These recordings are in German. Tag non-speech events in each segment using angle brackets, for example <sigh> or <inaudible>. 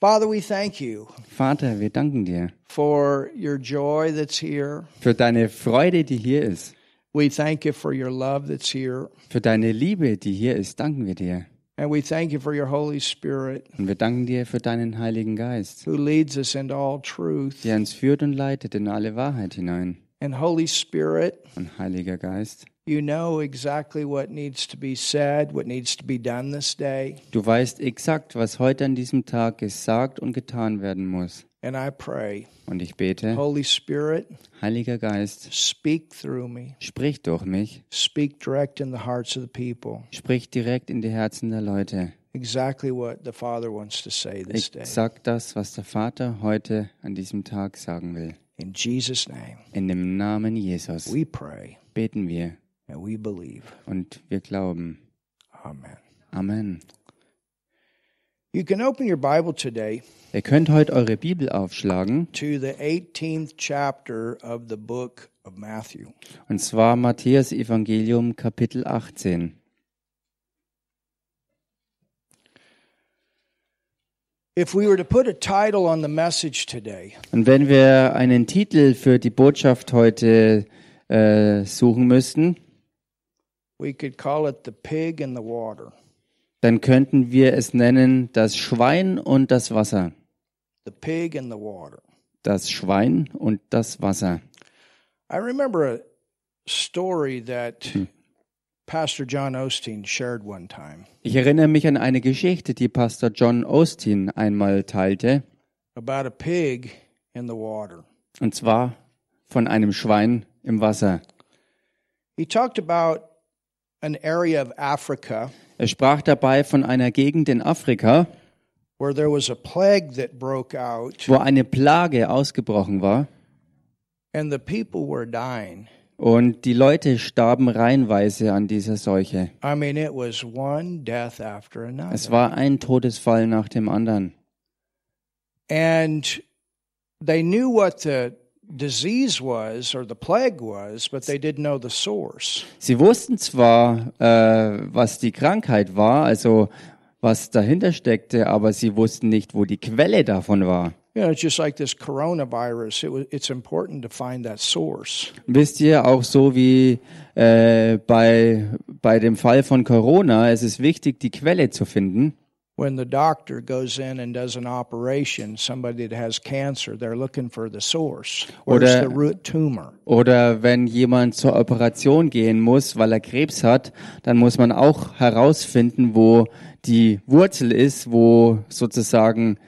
Father, we thank you Vater, wir danken dir for your joy that's here. für deine Freude, die hier ist, We thank you for your love that's here. für deine Liebe, die hier ist. Danken wir dir. And we thank you for your Holy Spirit Und wir danken dir für deinen Heiligen Geist, who leads us into all truth. der uns führt und leitet in alle Wahrheit hinein. And Holy Spirit, Und Heiliger Geist, you know exactly what needs to be said, what needs to be done this day. du weißt exakt, was heute an diesem Tag gesagt und getan werden muss. And I pray, Und ich bete, Holy Spirit, Heiliger Geist, speak through me. sprich durch mich, Speak direct in the hearts of the people. sprich direkt in die Herzen der Leute. Exactly what the Father wants to say this day. Exakt das, was der Vater heute an diesem Tag sagen will. In Jesus' name, In dem Namen Jesus we pray beten wir and we believe. und wir glauben. Amen. Amen. You can open your Bible today Ihr könnt heute eure Bibel aufschlagen, to the 18th chapter of the book of Matthew. und zwar Matthäus Evangelium Kapitel 18. If we were to put a title on the message today, Und wenn wir einen Titel für die Botschaft heute äh, suchen müssten, dann könnten wir es nennen das Schwein und das Wasser. The Pig in the Water. Das Schwein und das Wasser. I remember a story that Pastor John Osteen shared one time Ich erinnere mich an eine Geschichte, die Pastor John Osteen einmal teilte, about a pig in the water. und zwar von einem Schwein im Wasser. He talked about an area of Africa Er sprach dabei von einer Gegend in Afrika, where there was a plague that broke out wo eine Plage ausgebrochen war and the people were dying. und die Leute starben reihenweise an dieser Seuche. I mean, it was one death after another. Es war ein Todesfall nach dem anderen. And they knew what the disease was or the plague was, but they didn't know the source. Sie wussten zwar, äh, was die Krankheit war, also was dahinter steckte, aber sie wussten nicht, wo die Quelle davon war. You know, it's just like this coronavirus. It was, it's important to find that source. Wisst ihr, auch so wie äh, bei, bei dem Fall von Corona, es ist wichtig, die Quelle zu finden. When the doctor goes in and does an operation, somebody that has cancer, they're looking for the source. Where's Oder- the root tumor? Oder wenn jemand zur Operation gehen muss, weil er Krebs hat, dann muss man auch herausfinden, wo die Wurzel ist, wo sozusagen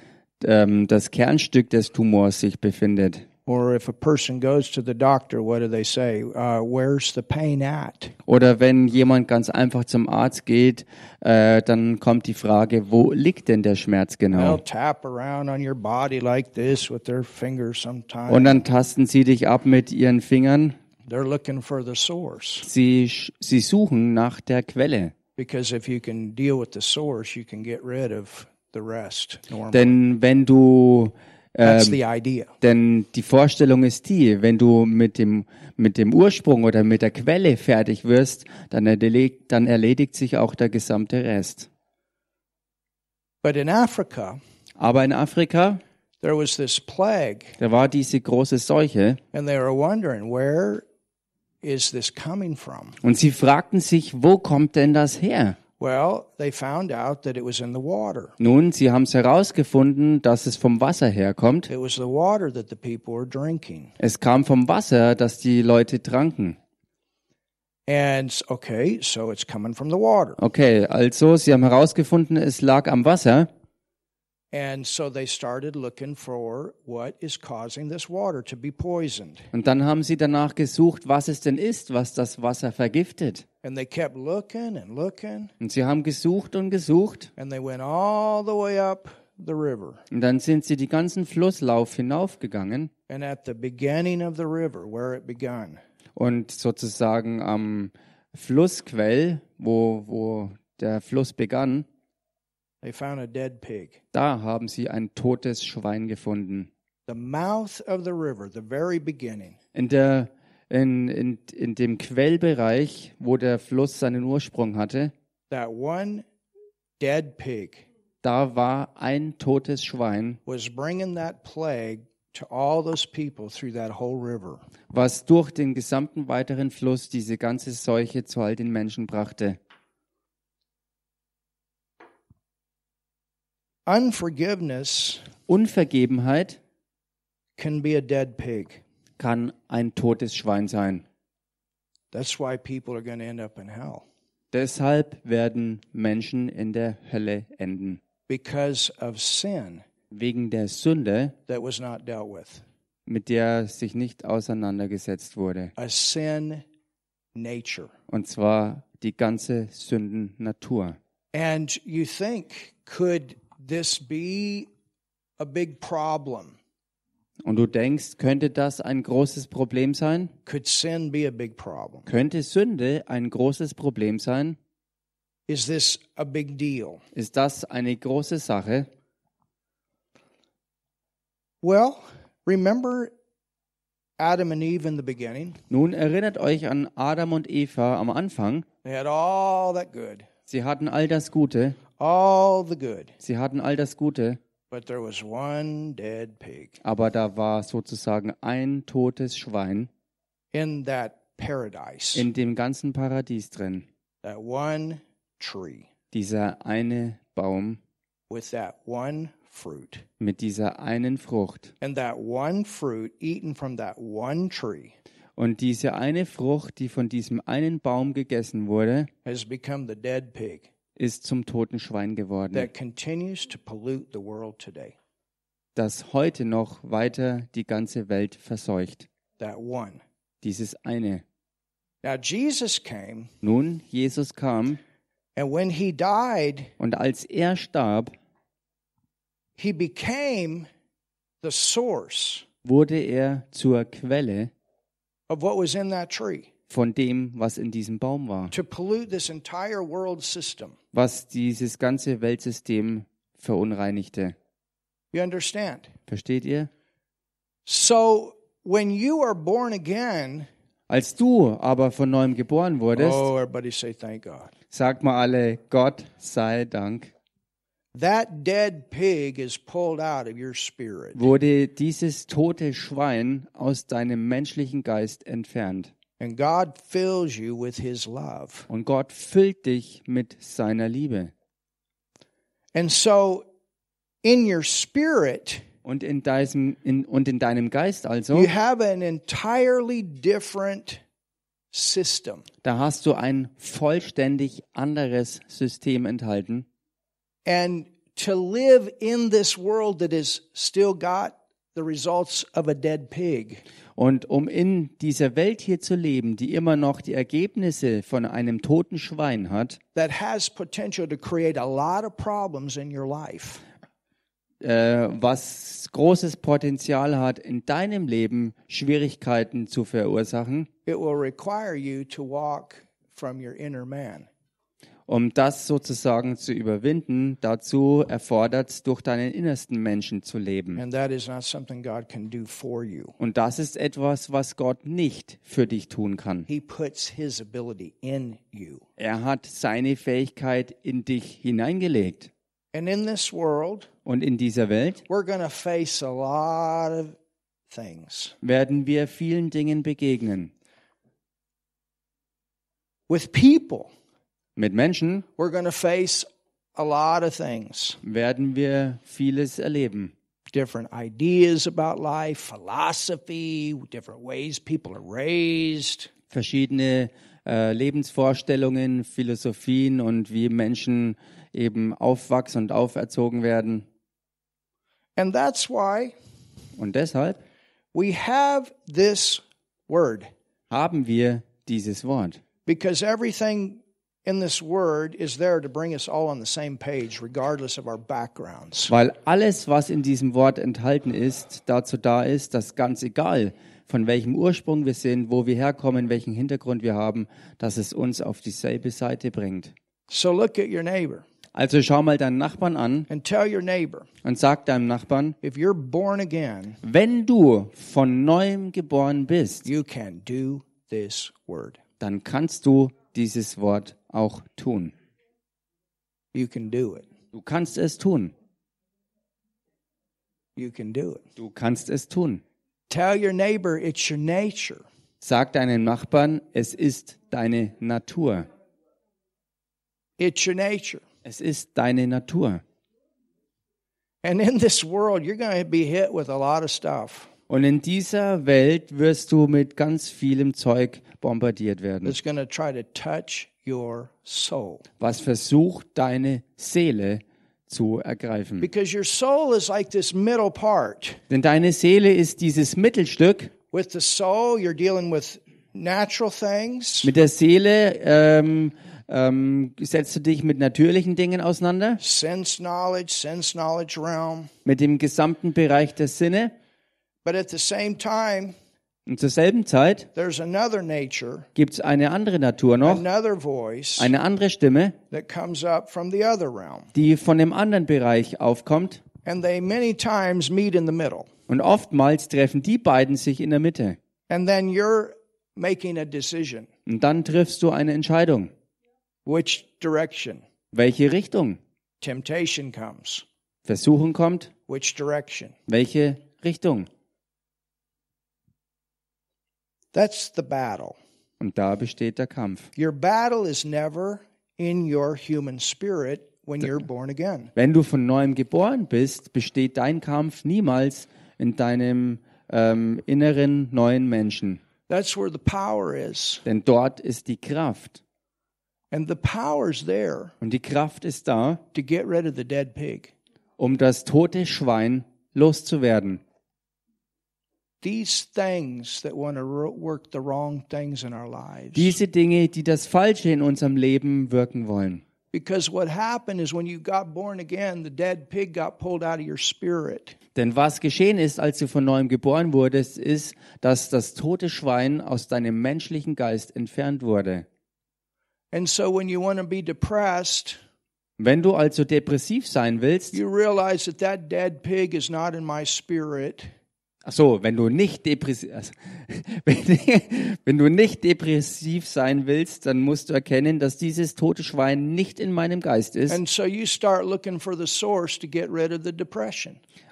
ähm, das Kernstück des Tumors sich befindet. Or if a person goes to the doctor, what do they say? Uh, where's the pain at? Oder wenn jemand ganz einfach zum Arzt geht, äh, dann kommt die Frage, wo liegt denn der Schmerz They'll genau? tap around on your body like this with their fingers sometimes. Und dann tasten sie dich ab mit ihren Fingern. They're looking for the source. Sie, sie suchen nach der Quelle. Because if you can deal with the source, you can get rid of the rest. Normally. Denn wenn du ähm, the idea. Denn die Vorstellung ist die, wenn du mit dem, mit dem Ursprung oder mit der Quelle fertig wirst, dann erledigt, dann erledigt sich auch der gesamte Rest. But in Africa, Aber in Afrika, there was this plague, da war diese große Seuche and they were wondering, where is this coming from? und sie fragten sich, wo kommt denn das her? Well, they found out that it was in the water. Nun, sie haben es herausgefunden, dass es vom Wasser herkommt. It was the water that the people were drinking. Es kam vom Wasser, das die Leute tranken. And okay, so it's coming from the water. Okay, also sie haben herausgefunden, es lag am Wasser. And so they started looking for what is causing this water to be poisoned. Und dann haben sie danach gesucht, was es denn ist, was das Wasser vergiftet. And they kept looking and looking, Und sie haben gesucht und gesucht. and they went all the way up the river. Und dann sind sie die ganzen Flusslauf hinaufgegangen And at the beginning of the river, where it begun, und sozusagen am Flussquell, wo, wo der Fluss begann, they found a dead pig. Da haben sie ein totes Schwein gefunden. The mouth of the river, the very beginning, In, der, in, in, in dem Quellbereich, wo der Fluss seinen Ursprung hatte, that one dead pig da war ein totes Schwein, was bringing that plague to all those people through that whole river. was durch den gesamten weiteren Fluss diese ganze Seuche zu all den Menschen brachte. Unforgiveness Unvergebenheit can be a dead pig. kann ein totes Schwein sein. That's why people are going to end up in hell Deshalb werden Menschen in der Hölle enden. because of sin Wegen der Sünde, that was not dealt with. mit der sich nicht auseinandergesetzt wurde. A sin nature. Und zwar die ganze Sündennatur. And you think, could this be a big problem? Und du denkst, könnte das ein großes Problem sein? Could sin be a big problem? Könnte Sünde ein großes Problem sein? Is this a big deal? Ist das eine große Sache? Well, remember Adam and Eve in the beginning? Nun erinnert euch an Adam und Eva am Anfang. They had all that good, Sie hatten all das Gute. All the good, Sie hatten all das Gute. but there was one dead pig Aber da war sozusagen ein totes Schwein in that paradise, in dem ganzen Paradies drin. that one tree Dieser eine Baum with that one fruit. mit dieser einen Frucht. And that one fruit eaten from that one tree Und diese eine Frucht, die von diesem einen Baum gegessen wurde, has become the dead pig ist zum toten Schwein geworden, that continues to pollute the world today. das heute noch weiter die ganze Welt verseucht. That one. Dieses eine. Now, Jesus came, Nun, Jesus kam and when he died, und als er starb, he became the source wurde er zur Quelle of what was in that tree von dem, was in diesem Baum war, to pollute this entire world system. was dieses ganze Weltsystem verunreinigte. You understand? Versteht ihr? So, when you are born again, Als du aber von neuem geboren wurdest, oh, sagt mal alle, Gott sei Dank, That dead pig is pulled out of your spirit. wurde dieses tote Schwein aus deinem menschlichen Geist entfernt. And God fills you with his love. Und Gott füllt dich mit seiner Liebe. And so, in your spirit, Und in, deinem, in, und in deinem Geist also, you have an entirely different system. da hast du ein vollständig anderes System enthalten. And to live in this world that has still got the results of a dead pig, Und um in dieser Welt hier zu leben, die immer noch die Ergebnisse von einem toten Schwein hat, that has potential to create a lot of problems in your life, äh, was großes Potenzial hat, in deinem Leben Schwierigkeiten zu verursachen, it will require you to walk from your inner man. Um das sozusagen zu überwinden, dazu erfordert es, durch deinen innersten Menschen zu leben. And that is not something God can do for you. Und das ist etwas, was Gott nicht für dich tun kann. He puts his ability in you. Er hat seine Fähigkeit in dich hineingelegt. And in this world, Und in dieser Welt we're going to face a lot of things. werden wir vielen Dingen begegnen. With people, Mit Menschen we're going to face a lot of things. werden wir vieles erleben. Different ideas about life, philosophy, different ways people are raised. Verschiedene äh, Lebensvorstellungen, Philosophien und wie Menschen eben aufwachsen und auferzogen werden. And that's why Und deshalb we have this word, haben wir dieses Wort. because everything in this word is there to bring us all on the same page, regardless of our backgrounds. Weil alles, was in diesem Wort enthalten ist, dazu da ist, dass ganz egal, von welchem Ursprung wir sind, wo wir herkommen, welchen Hintergrund wir haben, dass es uns auf dieselbe Seite bringt. So look at your neighbor Also schau mal deinen Nachbarn an and tell your neighbor und sag deinem Nachbarn, if you're born again, wenn du von neuem geboren bist, you can do this word. dann kannst du dieses Wort auch tun. You can do it. Du kannst es tun. You can do it. Du kannst es tun. Tell your neighbor it's your nature. Sag deinem Nachbarn, es ist deine Natur. It's your nature. Es ist deine Natur. And in this world, you're going to be hit with a lot of stuff Und in dieser Welt wirst du mit ganz vielem Zeug bombardiert werden, that's going to try to touch your soul. was versucht, deine Seele zu ergreifen. Because your soul is like this middle part. Denn deine Seele ist dieses Mittelstück. With the soul, you're dealing with natural things, Mit der Seele ähm, ähm, setzt du dich mit natürlichen Dingen auseinander, sense knowledge, sense knowledge realm. mit dem gesamten Bereich der Sinne. But at the same time, Und zur selben Zeit there's another nature, gibt es eine andere Natur noch, eine andere Stimme, that comes up from the other realm. die von dem anderen Bereich aufkommt. And they many times meet in the middle. Und oftmals treffen die beiden sich in der Mitte. And then you're making a decision. Und dann triffst du eine Entscheidung. Which direction? Welche Richtung? Temptation comes. Versuchung kommt. Which direction? Welche Richtung? That's the battle. Und da besteht der Kampf. Your battle is never in your human spirit when you're born again. Wenn du von neuem geboren bist, besteht dein Kampf niemals in deinem ähm, inneren neuen Menschen. That's where the power is. Denn dort ist die Kraft. And the power's there Und die Kraft ist da, to get rid of the dead pig. um das tote Schwein loszuwerden. These things that want to ro- work the wrong things in our lives. Diese Dinge, die das Falsche in unserem Leben wirken wollen. Because what happened is when you got born again, the dead pig got pulled out of your spirit. Denn was geschehen ist, als du von neuem geboren wurdest, ist, dass das tote Schwein aus deinem menschlichen Geist entfernt wurde. And so when you want to be depressed, Wenn du also depressiv sein willst, you realize that that dead pig is not in my spirit. Ach so, wenn du nicht depressiv, also, <laughs> wenn, wenn du nicht depressiv sein willst, dann musst du erkennen, dass dieses tote Schwein nicht in meinem Geist ist.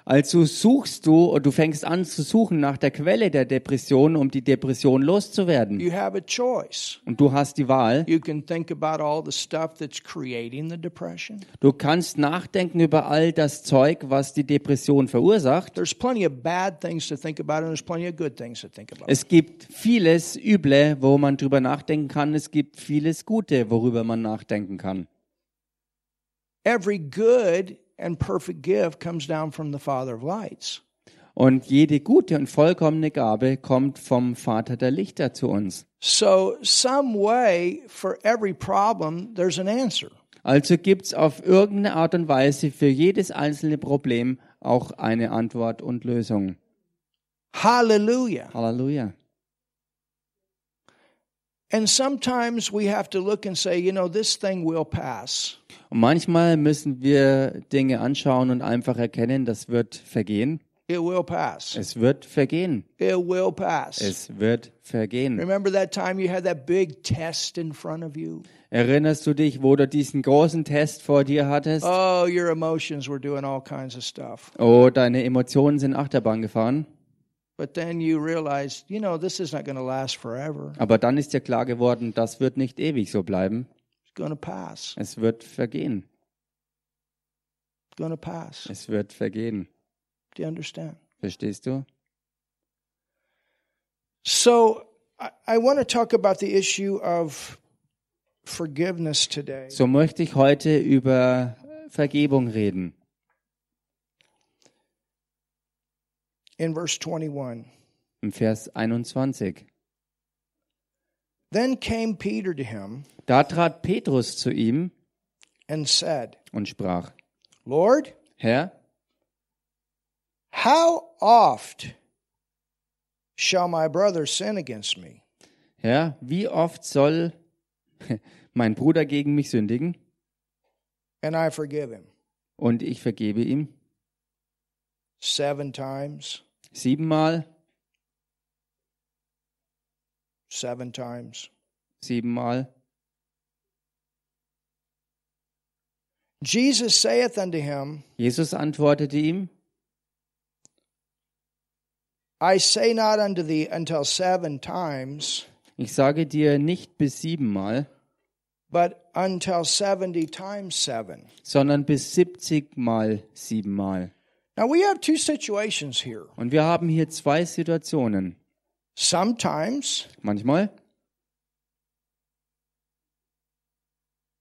So Also suchst du und du fängst an zu suchen nach der Quelle der Depression, um die Depression loszuwerden. You have a choice. Und du hast die Wahl. You can think about all the stuff that's creating the depression. Du kannst nachdenken über all das Zeug, was die Depression verursacht. There's plenty of bad things to think about, and there's plenty of good things to think about. Es gibt vieles Üble, wo man drüber nachdenken kann. Es gibt vieles Gute, worüber man nachdenken kann. Every good and perfect gift comes down from the Father of lights. Und jede gute und vollkommene Gabe kommt vom Vater der Lichter zu uns. So, some way for every problem, there's an answer. Also gibt's auf irgendeine Art und Weise für jedes einzelne Problem auch eine Antwort und Lösung. Hallelujah. Halleluja. And sometimes we have to look and say, you know, this thing will pass. Und manchmal müssen wir Dinge anschauen und einfach erkennen, das wird vergehen. It will pass. Es wird vergehen. It will pass. Es wird vergehen. Remember that time you had that big test in front of you? Erinnerst du dich, wo du diesen großen Test vor dir hattest? Oh, your emotions were doing all kinds of stuff. Oh, deine Emotionen sind Achterbahn gefahren. Aber dann ist dir klar geworden, das wird nicht ewig so bleiben. It's going to pass. Es wird vergehen. It's going to pass. Es wird vergehen. Do you understand? Verstehst du? So I, I want to talk about the issue of forgiveness today. So möchte ich heute über Vergebung reden. In verse 21. Im Vers 21. Then came Peter to him Da trat Petrus zu ihm and said, und sprach, Lord, Herr, how oft shall my brother sin against me? Herr, wie oft soll <laughs> mein Bruder gegen mich sündigen And I forgive him? und ich vergebe ihm? Seven times, Siebenmal, seven times. siebenmal. Jesus saith unto him, Jesus antwortete ihm, I say not unto thee until seven times, ich sage dir nicht bis siebenmal, but until seventy times seven. sondern bis siebzigmal siebenmal. Now we have two situations here. Und wir haben hier zwei Situationen. Sometimes Manchmal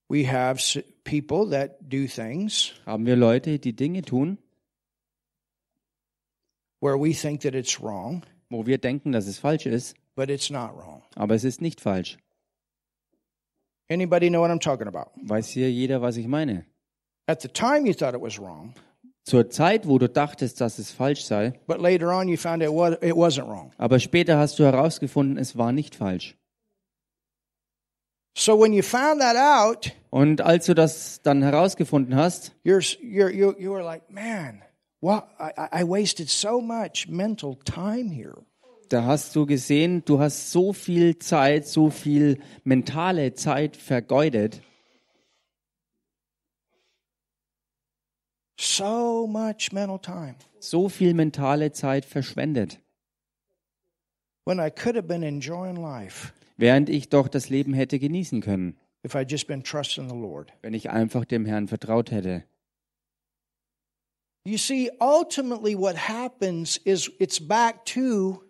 we have people that do things haben wir Leute, die Dinge tun, where we think that it's wrong, wo wir denken, dass es falsch ist, but it's not wrong. aber es ist nicht falsch. Anybody know what I'm talking about? Weiß hier jeder, was ich meine? At the time you thought it was wrong, Zur Zeit, wo du dachtest, dass es falsch sei, but later on you found it was it wasn't wrong. aber später hast du herausgefunden, es war nicht falsch. So when you found that out, Und als du das dann herausgefunden hast, you're you're you you were like, man, what I, I wasted so much mental time here. da hast du gesehen, du hast so viel Zeit, so viel mentale Zeit vergeudet, So much mental time so viel mentale Zeit verschwendet, when I could have been enjoying life während ich doch das Leben hätte genießen können, if I'd just been trusting the Lord. wenn ich einfach dem Herrn vertraut hätte. You see, ultimately, what happens is it's back to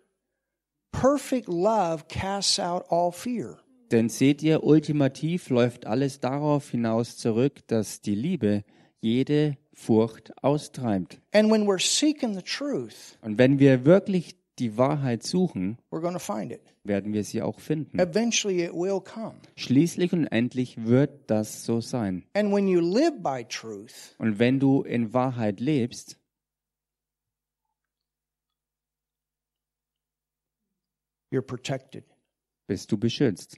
perfect love casts out all fear. Denn seht ihr, ultimativ läuft alles darauf hinaus zurück, dass die Liebe jede Furcht austreibt. And when we're seeking the truth, Und wenn wir wirklich die Wahrheit suchen, we're going to find it. werden wir sie auch finden. Eventually, it will come. Schließlich und endlich wird das so sein. And when you live by truth, Und wenn du in Wahrheit lebst, you're protected. bist du beschützt.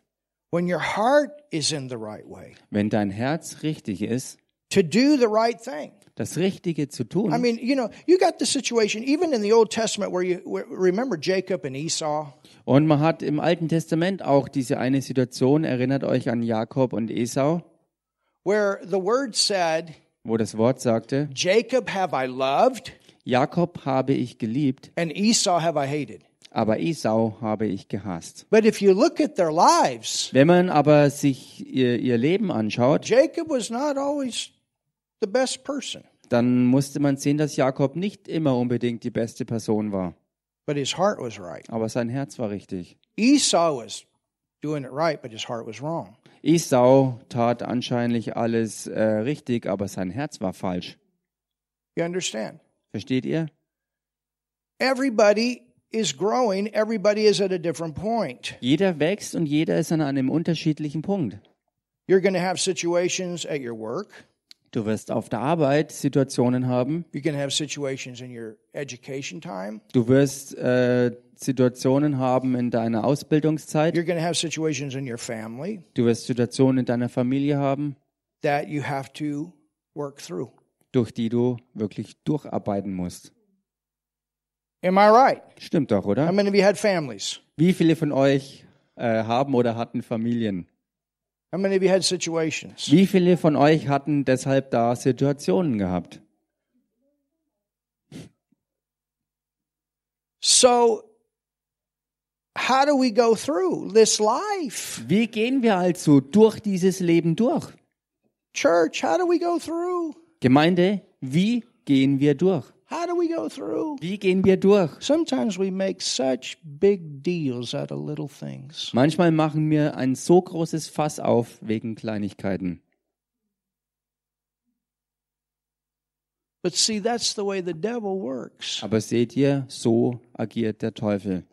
When your heart is in the right way, Wenn dein Herz richtig ist, to do the right thing. das Richtige zu I tun, mean, you know, you got the situation even in the Old Testament where you where, remember Jacob and Esau. und man hat im Alten Testament auch diese eine Situation, erinnert euch an Jakob und Esau, where the word said, wo das Wort sagte, Jacob have I loved, Jakob habe ich geliebt, and Esau have I hated. aber Esau habe ich gehasst. But if you look at their lives, Wenn man aber sich ihr, ihr Leben anschaut, Jacob was not always the best person, dann musste man sehen, dass Jakob nicht immer unbedingt die beste Person war, but his heart was right. aber sein Herz war richtig. Esau was doing it right, but his heart was wrong. Esau tat anscheinend alles äh, richtig, aber sein Herz war falsch. You understand? Versteht ihr? Everybody is growing, everybody is at a different point. Jeder wächst und jeder ist an einem unterschiedlichen Punkt. You're going to have situations at your work, Du wirst auf der Arbeit Situationen haben, going to have situations in your education time, du wirst äh, Situationen haben in deiner Ausbildungszeit, you're going to have situations in your family du wirst Situationen in deiner Familie haben, that you have to work through. durch die du wirklich durcharbeiten musst. Am I right? Stimmt doch, How oder? many of you had families? Wie viele von euch äh, haben oder hatten Familien? Wie viele von euch hatten deshalb da Situationen gehabt? So, how do we go through this life? Wie gehen wir also durch dieses Leben durch? Church, how do we go through? Gemeinde, wie gehen wir durch? How do we go through? Wie gehen wir durch? Sometimes we make such big deals out of little things. Manchmal machen wir ein so großes Fass auf wegen Kleinigkeiten. But see, that's the way the devil works. Aber seht ihr, so agiert der Teufel.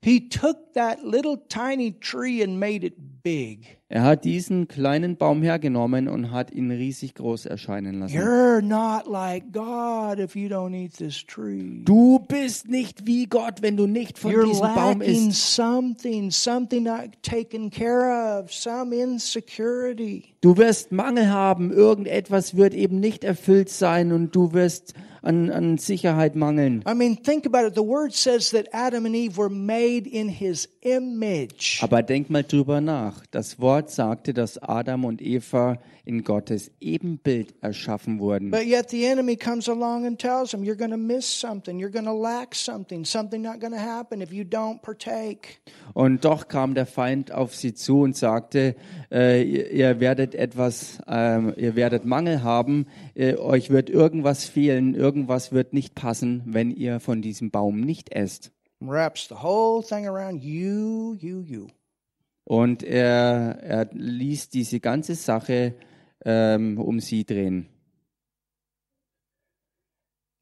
He took that little tiny tree and made it big. Er hat diesen kleinen Baum hergenommen und hat ihn riesig groß erscheinen lassen. You're not like God if you don't eat this tree. Du bist nicht wie Gott, wenn du nicht von You're diesem Baum isst. something, something not taken care of, some insecurity. Du wirst Mangel haben, irgendetwas wird eben nicht erfüllt sein und du wirst an, an Sicherheit mangeln. I mean, think about it. The word says that Adam and Eve were made in his image. Aber denk mal drüber nach. Das Wort sagte, dass Adam und Eva in Gottes Ebenbild erschaffen wurden. But yet the enemy comes along and tells them, you're going to miss something. You're going to lack something. Something not going to happen if you don't partake. Und doch kam der Feind auf sie zu und sagte, äh, ihr, ihr werdet etwas, ähm, ihr werdet Mangel haben, äh, euch wird irgendwas fehlen, irgendwas wird nicht passen, wenn ihr von diesem Baum nicht esst. Wraps the whole thing around you, you, you. Und er, er ließ diese ganze Sache ähm, um sie drehen.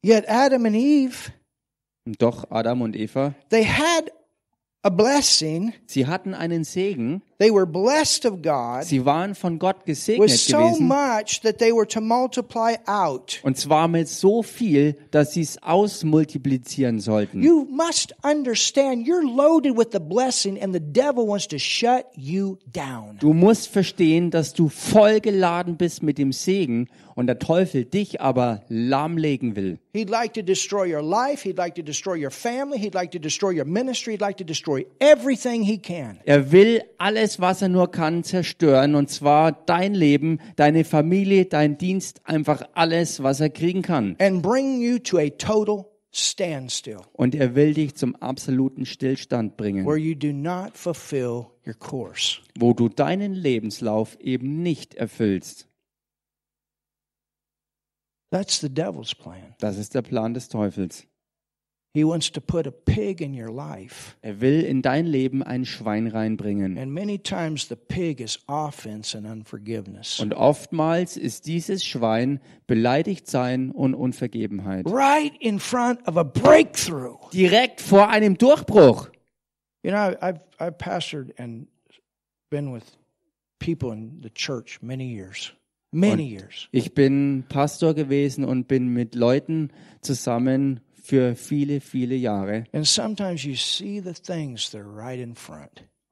Yet Adam and Eve, Und doch Adam und Eva, they had a blessing. sie hatten einen Segen, They were blessed of God sie waren von Gott gesegnet so gewesen. much that they were to multiply out. Und zwar mit so viel, dass sie es ausmultiplizieren sollten. You must understand you're loaded with the blessing and the devil wants to shut you down. Du musst verstehen, dass du voll geladen bist mit dem Segen und der Teufel dich aber lahmlegen will. He'd like to destroy your life. He'd like to destroy your family. He'd like to destroy your ministry. He'd like to destroy everything he can. Er will alles, was er nur kann, zerstören und zwar dein Leben, deine Familie, dein Dienst, einfach alles, was er kriegen kann. And bring you to a total standstill Und er will dich zum absoluten Stillstand bringen, where you do not fulfill your course. wo du deinen Lebenslauf eben nicht erfüllst. That's the devil's plan. Das ist der Plan des Teufels. He wants to put a pig in your life. Er will in dein Leben ein Schwein reinbringen. And many times the pig is offense and unforgiveness. Und oftmals ist dieses Schwein beleidigt sein und Unvergebenheit. Right in front of a breakthrough. Direkt vor einem Durchbruch. You know, I've, I've pastored and been with people in the church many years. Many years. Ich bin Pastor gewesen und bin mit Leuten zusammen für viele, viele Jahre.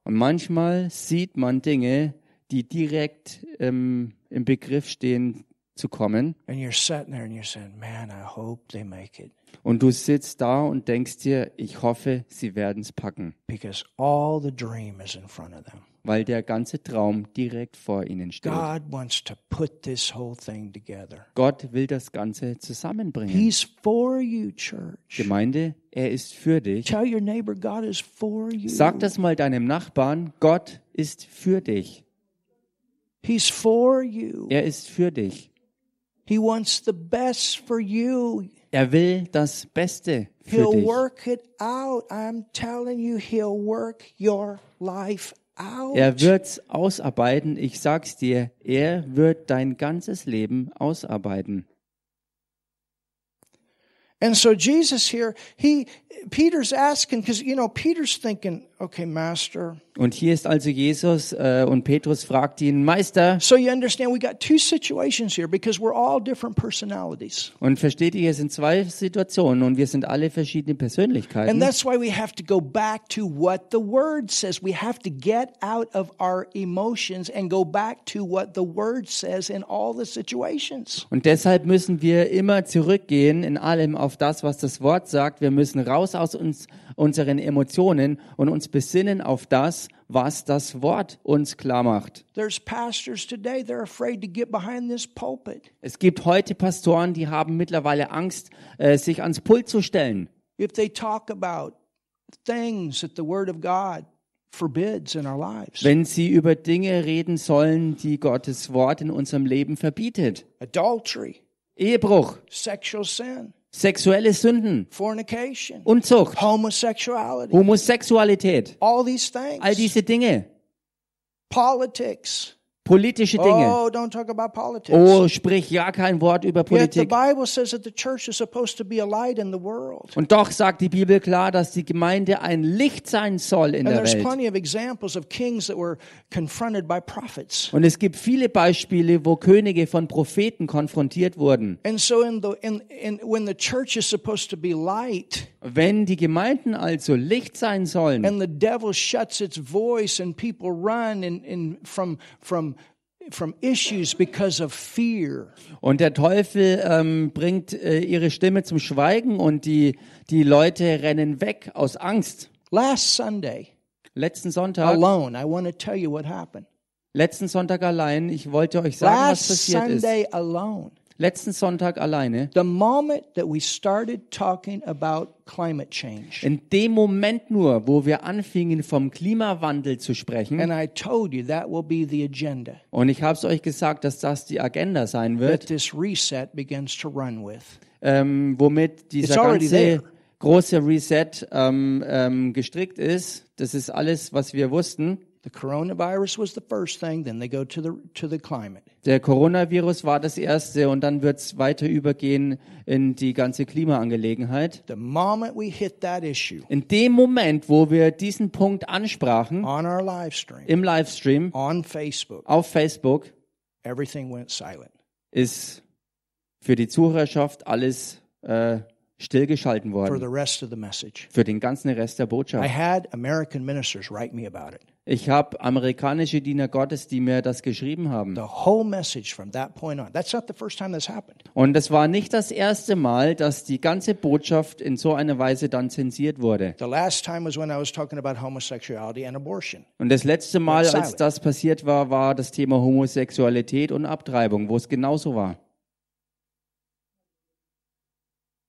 Und manchmal sieht man Dinge, die direkt ähm, im Begriff stehen zu kommen. And you're sitting there and you're saying, man, I hope they make it. Und du sitzt da und denkst dir, ich hoffe, sie werden es packen, Because all the dream is in front of them. Weil der ganze Traum direkt vor ihnen steht. God wants to put this whole thing together. Gott will das Ganze zusammenbringen. He's for you, church. Gemeinde, er ist für dich. Tell your neighbor God is for you. Sag das mal deinem Nachbarn, Gott ist für dich. He's for you. Er ist für dich. He wants the best for you. Er will das Beste für He'll dich. work it out. I'm telling you, he'll work your life out. Er wird's ausarbeiten. Ich sag's dir, er wird dein ganzes Leben ausarbeiten. And so Jesus here, he Peter's asking because you know Peter's thinking, okay, Master. Und hier ist also Jesus äh, und Petrus fragt ihn, Meister, So you understand, we got two situations here because we're all different personalities, und versteht ihr, hier sind zwei Situationen und wir sind alle verschiedene and Persönlichkeiten. that's why we have to go back to what the Word says. We have to get out of our emotions and go back to what the Word says in all the situations. Und deshalb müssen wir immer zurückgehen in allem auf das, was das Wort sagt. Wir müssen raus aus uns, unseren Emotionen und uns besinnen auf das, was das Wort uns klar macht. There's pastors today, they're afraid to get behind this pulpit. Es gibt heute Pastoren, die haben mittlerweile Angst, äh, sich ans Pult zu stellen. If they talk about things that the Word of God forbids in our lives wenn sie über Dinge reden sollen, die Gottes Wort in unserem Leben verbietet. adultery, Ehebruch, sexual sin, sexuelle Sünden, fornication, Unzucht, homosexuality, Homosexualität, all these things, all diese Dinge, politics. Politische Dinge. Oh, don't talk about politics. Oh, sprich ja kein Wort über Politik. Und doch sagt die Bibel klar, dass die Gemeinde ein Licht sein soll in And der there's Welt. plenty of examples of kings that were confronted by prophets. Und es gibt viele Beispiele, wo Könige von Propheten konfrontiert wurden. And so in the in, in when the church is supposed to be light Wenn die Gemeinden also Licht sein sollen and the devil shuts its voice and people run in, in from from from issues because of fear. Und der Teufel ähm, bringt äh, ihre Stimme zum Schweigen und die, die Leute rennen weg aus Angst. Last Sunday, Letzten Sonntag, alone, I want to tell you what happened. letzten Sonntag allein, ich wollte euch sagen, was Last passiert ist. Sunday alone, Letzten Sonntag alleine, the moment that we started talking about climate change, in dem Moment nur, wo wir anfingen, vom Klimawandel zu sprechen, and I told you that will be the agenda und ich habe es euch gesagt, dass das die Agenda sein wird, that this reset begins to run with. ähm, womit dieser ganze große Reset ähm, ähm, gestrickt ist. Das ist alles, was wir wussten. The coronavirus was the first thing, then they go to the to the climate. Der Coronavirus war das erste und dann wird es weiter übergehen in die ganze Klimaangelegenheit. The moment we hit that issue In dem Moment, wo wir diesen Punkt ansprachen, on our live stream, im Livestream on Facebook, auf Facebook, everything went silent. ist für die Zuhörerschaft alles äh, stillgeschalten for worden. the rest of the message. Für den ganzen Rest der I Botschaft. had American ministers write me about it. Ich habe amerikanische Diener Gottes, die mir das geschrieben haben. The whole message from that point on. That's not the first time this happened. Und es war nicht das erste Mal, dass die ganze Botschaft in so einer Weise dann zensiert wurde. The last time was when I was talking about homosexuality and abortion. Und das letzte Mal, als das passiert war, war das Thema Homosexualität und Abtreibung, wo es genauso war.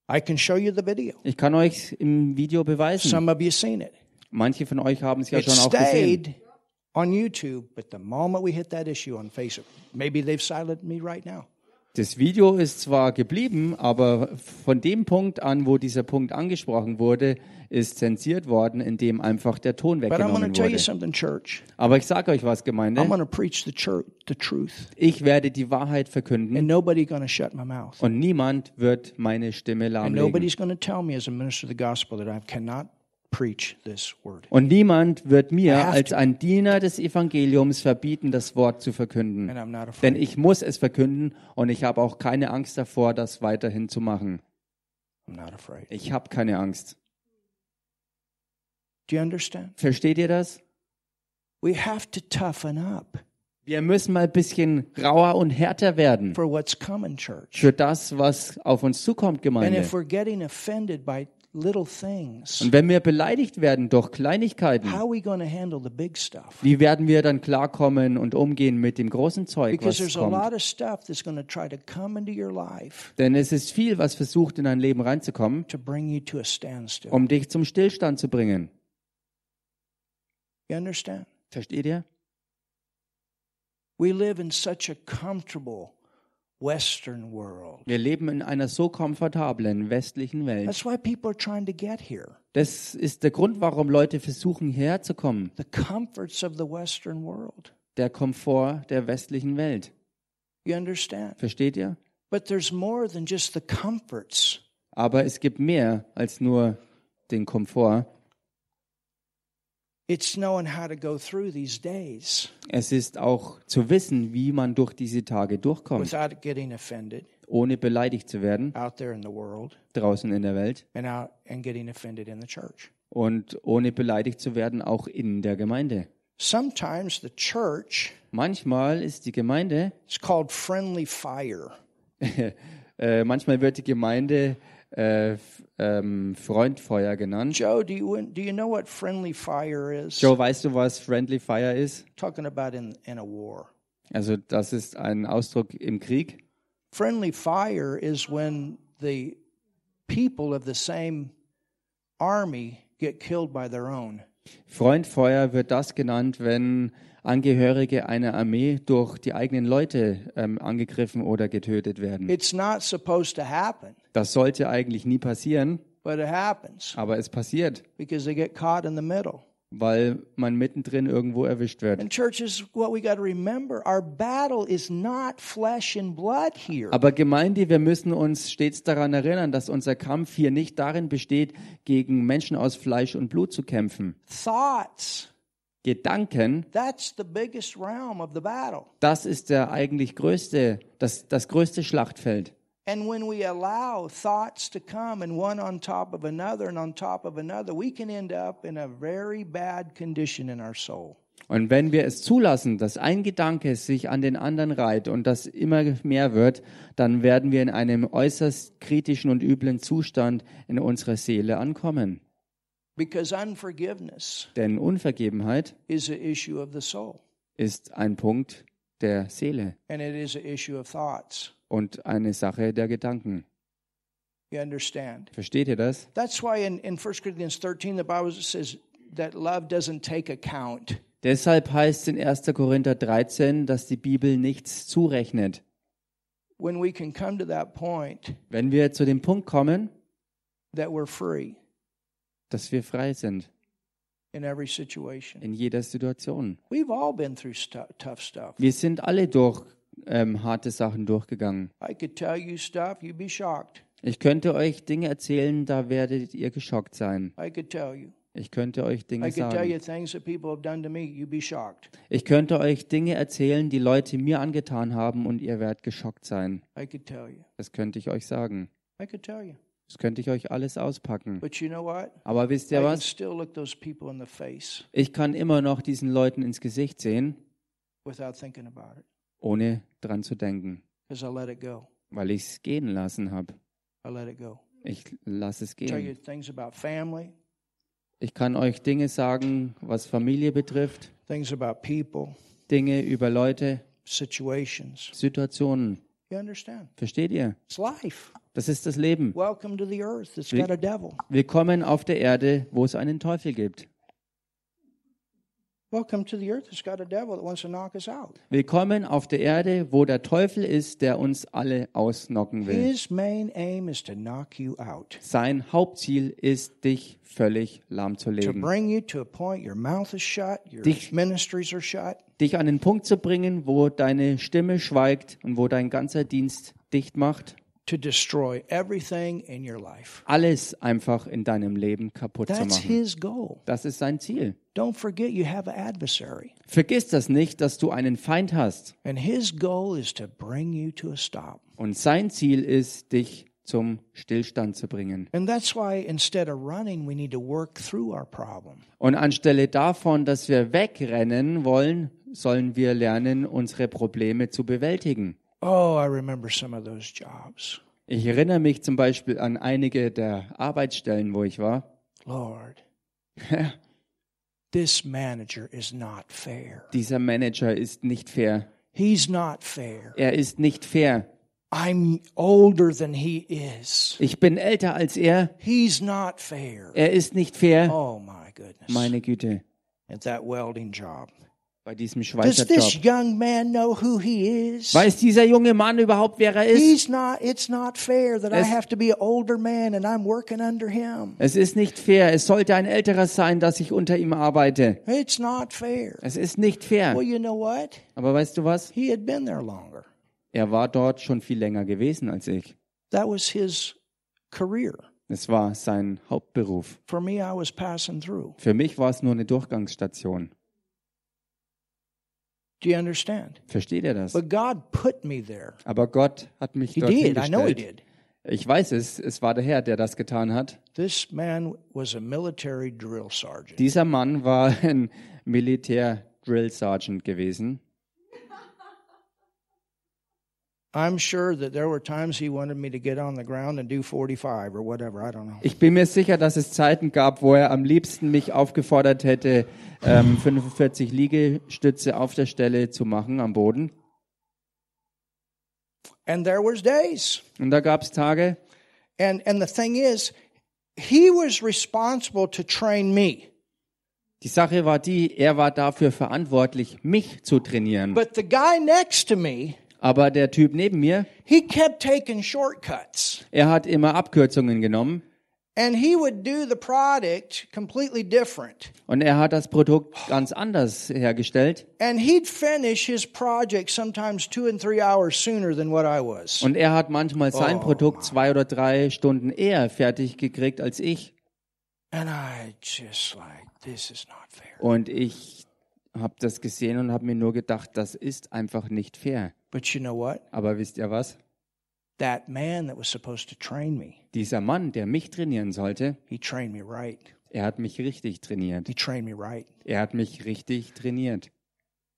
I can show you the video. Ich kann euch im Video beweisen. Some of you seen it. Manche von euch haben es ja It schon auch gesehen. on YouTube, but the moment we hit that issue on Facebook, maybe they've silenced me right now. Das Video ist zwar geblieben, aber von dem Punkt an, wo dieser Punkt angesprochen wurde, ist zensiert worden, indem einfach der Ton weggenommen tell you wurde. something, church. Aber ich sage euch was, Gemeinde. going to preach the, church, the truth, Ich werde die Wahrheit verkünden und niemand wird meine Stimme lahmlegen. Und niemand wird mir als ein Diener des Evangeliums verbieten, das Wort zu verkünden. Denn ich muss es verkünden und ich habe auch keine Angst davor, das weiterhin zu machen. I'm not afraid. Ich habe keine Angst. Do you understand? Versteht ihr das? We have to toughen up Wir müssen mal ein bisschen rauer und härter werden für das, was auf uns zukommt, And Gemeinde. if we're getting offended by Und wenn wir beleidigt werden durch Kleinigkeiten, how are we going to handle the big stuff? wie werden wir dann klarkommen und umgehen mit dem großen Zeug, Because was there's a kommt? lot of stuff that's going to try to come into your life Denn es ist viel, was versucht, in dein Leben reinzukommen, to bring you to a standstill. um dich zum Stillstand zu bringen. You understand? Versteht ihr? We live in such a comfortable Western world. Wir leben in einer so komfortablen westlichen Welt. That's why people are trying to get here. Das ist der Grund, warum Leute versuchen, hierher zu kommen. The comforts of the Western world. Der Komfort der westlichen Welt. You understand? Versteht ihr? But there's more than just the comforts. Aber es gibt mehr als nur den Komfort. It's knowing how to go through these days Es ist auch zu wissen, wie man durch diese Tage durchkommt, without getting offended ohne beleidigt zu werden out there in the world draußen in der Welt and out and getting offended in the church. und ohne beleidigt zu werden auch in der Gemeinde. Sometimes the church Manchmal ist die Gemeinde, is called friendly fire. <laughs> äh, manchmal wird die Gemeinde äh, ähm, Freundfeuer genannt. Joe, do you do you know what friendly fire is? Joe, weißt du, was Friendly Fire ist? Talking about in in a war. Also das ist ein Ausdruck im Krieg. Friendly fire is when the people of the same army get killed by their own. Freundfeuer wird das genannt, wenn Angehörige einer Armee durch die eigenen Leute ähm, angegriffen oder getötet werden. It's not supposed to happen, Das sollte eigentlich nie passieren, but it happens aber es passiert, because they get caught in the middle. weil man mittendrin irgendwo erwischt wird. And churches, what we got to remember, our battle is not flesh and blood here. Aber Gemeinde, wir müssen uns stets daran erinnern, dass unser Kampf hier nicht darin besteht, gegen Menschen aus Fleisch und Blut zu kämpfen. Thoughts, Gedanken, that's the biggest realm of the battle. das ist der eigentlich größte, das, das größte Schlachtfeld. And when we allow thoughts to come and one on top of another and on top of another, we can end up in a very bad condition in our soul. Und wenn wir es zulassen, dass ein Gedanke sich an den anderen reiht und das immer mehr wird, dann werden wir in einem äußerst kritischen und üblen Zustand in unserer Seele ankommen. Because unforgiveness Denn Unvergebenheit is an issue of the soul, ist ein Punkt der Seele and it is an issue of thoughts. und eine Sache der Gedanken. You understand? Versteht ihr das? That's why in, in 1 Corinthians 13, the Bible says that love doesn't take account. Deshalb heißt es in 1. Korinther 13, dass die Bibel nichts zurechnet. When we can come to that point Wenn wir zu dem Punkt kommen, that we're free dass wir frei sind in every situation. in jeder Situation. We've all been through tough stuff. Wir sind alle durch ähm, harte Sachen durchgegangen. I could tell you stuff, you'd be shocked. Ich könnte euch Dinge erzählen, da werdet ihr geschockt sein. I could tell you. Ich könnte euch Dinge sagen. Ich könnte euch Dinge erzählen, die Leute mir angetan haben und ihr werdet geschockt sein. Das könnte ich euch sagen. Das könnte ich euch alles auspacken. You know? Aber wisst ihr was? Ich kann immer noch diesen Leuten ins Gesicht sehen, ohne dran zu denken, weil ich es gehen lassen habe. Ich lasse es gehen. Ich kann euch Dinge sagen, was Familie betrifft, Dinge über Leute. Situationen. Versteht ihr? It's life. Das ist das Leben. Willkommen auf der Erde, wo es einen Teufel gibt. Willkommen auf der Erde, wo der Teufel ist, der uns alle ausnocken will. Sein Hauptziel ist, dich völlig lahmzulegen. Dich- Dich an den Punkt zu bringen, wo deine Stimme schweigt und wo dein ganzer Dienst dicht macht. To destroy everything in your life. Alles einfach in deinem Leben kaputt zu That's machen. his goal. Das ist sein Ziel. Don't forget you have an adversary. Vergiss das nicht, dass du einen Feind hast. And his goal is to bring you to a stop. Und sein Ziel ist, dich zum Stillstand zu bringen. And that's why instead of running, we need to work through our problem. Und anstelle davon, dass wir wegrennen wollen, sollen wir lernen, unsere Probleme zu bewältigen. Oh, I remember some of those jobs. Ich erinnere mich zum Beispiel an einige der Arbeitsstellen, wo ich war. Lord, this manager is not fair. Dieser Manager ist nicht fair. He's not fair. Er ist nicht fair. I'm older than he is. Ich bin älter als er. He's not fair. Er ist nicht fair. Oh my goodness. Meine Güte. At that welding job. Bei diesem Does this young man know who he is? Weiß dieser junge Mann überhaupt, wer er ist? He's not, it's not fair that I Es- have to be an older man and I'm working under him. Es ist nicht fair. Es sollte ein älterer sein, dass ich unter ihm arbeite. It's not fair. Es ist nicht fair. Well, you know what? Aber weißt du was? He had been there longer. Er war dort schon viel länger gewesen als ich. That was his career. Es war sein Hauptberuf. For me, I was passing through. Für mich war es nur eine Durchgangsstation. Do you understand? Versteht ihr das? But God put me there. Aber Gott hat mich He dorthin did. I know He did. Ich weiß es, es war der Herr, der das getan hat. This man was a military drill sergeant. Dieser Mann war ein Militär-Drill Sergeant gewesen. I'm sure that there were times he wanted me to get on the ground and do 45 or whatever. I don't know. Ich bin mir sicher, dass es Zeiten gab, wo er am liebsten mich aufgefordert hätte, ähm, 45 Liegestütze auf der Stelle zu machen am Boden. And there was days. Und da gab es Tage, And and the thing is, he was responsible to train me. die Sache war die, er war dafür verantwortlich, mich zu trainieren. But the guy next to me, Aber der Typ neben mir, he kept taking shortcuts. er hat immer Abkürzungen genommen And he would do the product completely different. und er hat das Produkt ganz anders hergestellt. And he'd finish his project sometimes two and three hours sooner than what I was. Und er hat manchmal sein Produkt zwei oder drei Stunden eher fertig gekriegt als ich. And I just like, this is not fair. Und ich habe das gesehen und habe mir nur gedacht, das ist einfach nicht fair. But you know what? Aber wisst ihr was? That man that was supposed to train me, Dieser Mann, der mich trainieren sollte, he trained me right. Er hat mich richtig trainiert. He trained me right. Er hat mich richtig trainiert.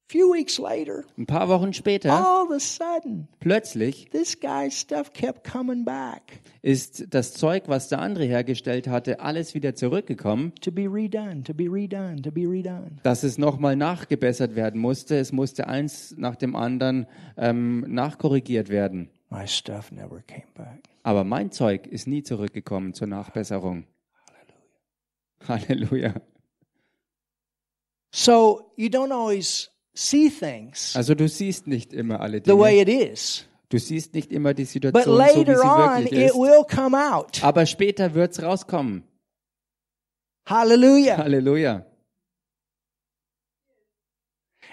Few weeks later, Ein paar Wochen später, all of a sudden, plötzlich, this guy's stuff kept coming back ist das Zeug, was der andere hergestellt hatte, alles wieder zurückgekommen, to be redone, to be redone, to be redone. dass es nochmal nachgebessert werden musste. Es musste eins nach dem anderen ähm, nachkorrigiert werden. My stuff never came back. Aber mein Zeug ist nie zurückgekommen zur Nachbesserung. Halleluja. So you don't always see things Also du siehst nicht immer alle the way Dinge. it is, Du siehst nicht immer die but Situation so, wie later sie on wirklich it ist. will come out. Aber später wird's rauskommen. Hallelujah. Halleluja.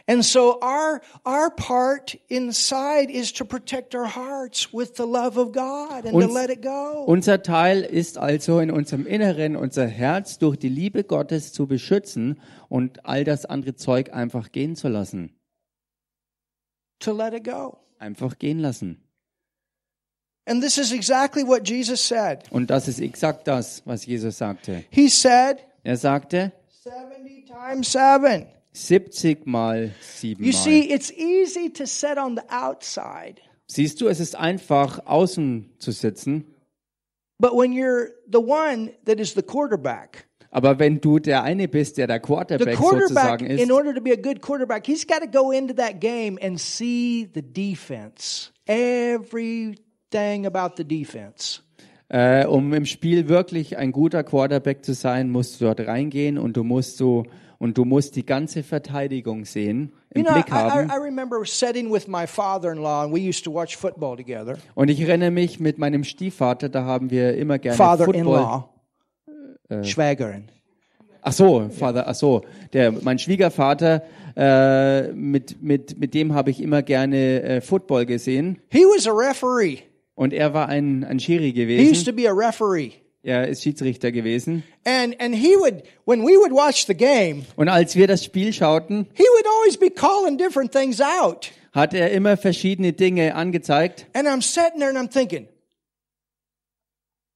And so our our part inside is to protect our hearts with the love of God and to Uns- let it go. Unser Teil ist also in unserem Inneren unser Herz durch die Liebe Gottes zu beschützen und all das andere Zeug einfach gehen zu lassen. To let it go. Einfach gehen lassen. And this is exactly what Jesus said. Und das ist exakt das, was Jesus sagte. He said, Er sagte 70 times 7. 70 mal You 7 see, mal. it's easy to sit on the outside, Siehst du, es ist einfach außen zu sitzen, but when you're the one that is the quarterback, aber wenn du der eine bist, der der Quarterback quarterback, sozusagen ist, in order to be a good quarterback, he's got to go into that game and see the defense, everything about the defense. Äh, um im Spiel wirklich ein guter Quarterback zu sein, musst du dort reingehen und du musst so und du musst die ganze Verteidigung sehen, You im know, Blick haben. I remember sitting with my father-in-law, and we used to watch football together. Und ich erinnere mich mit meinem Stiefvater, da haben wir immer gerne Football. Father-in-law, Schwägerin. Ach so, Vater, ach so, der mein Schwiegervater, äh, mit mit mit dem habe ich immer gerne äh, Football gesehen He was a referee. und er war ein ein Schiri He used gewesen. to be a referee. Er ist Schiedsrichter gewesen. And and he would when we would watch the game, Und als wir das Spiel schauten, he would always be calling different things out. hat er immer verschiedene Dinge angezeigt. And I'm sitting there and I'm thinking,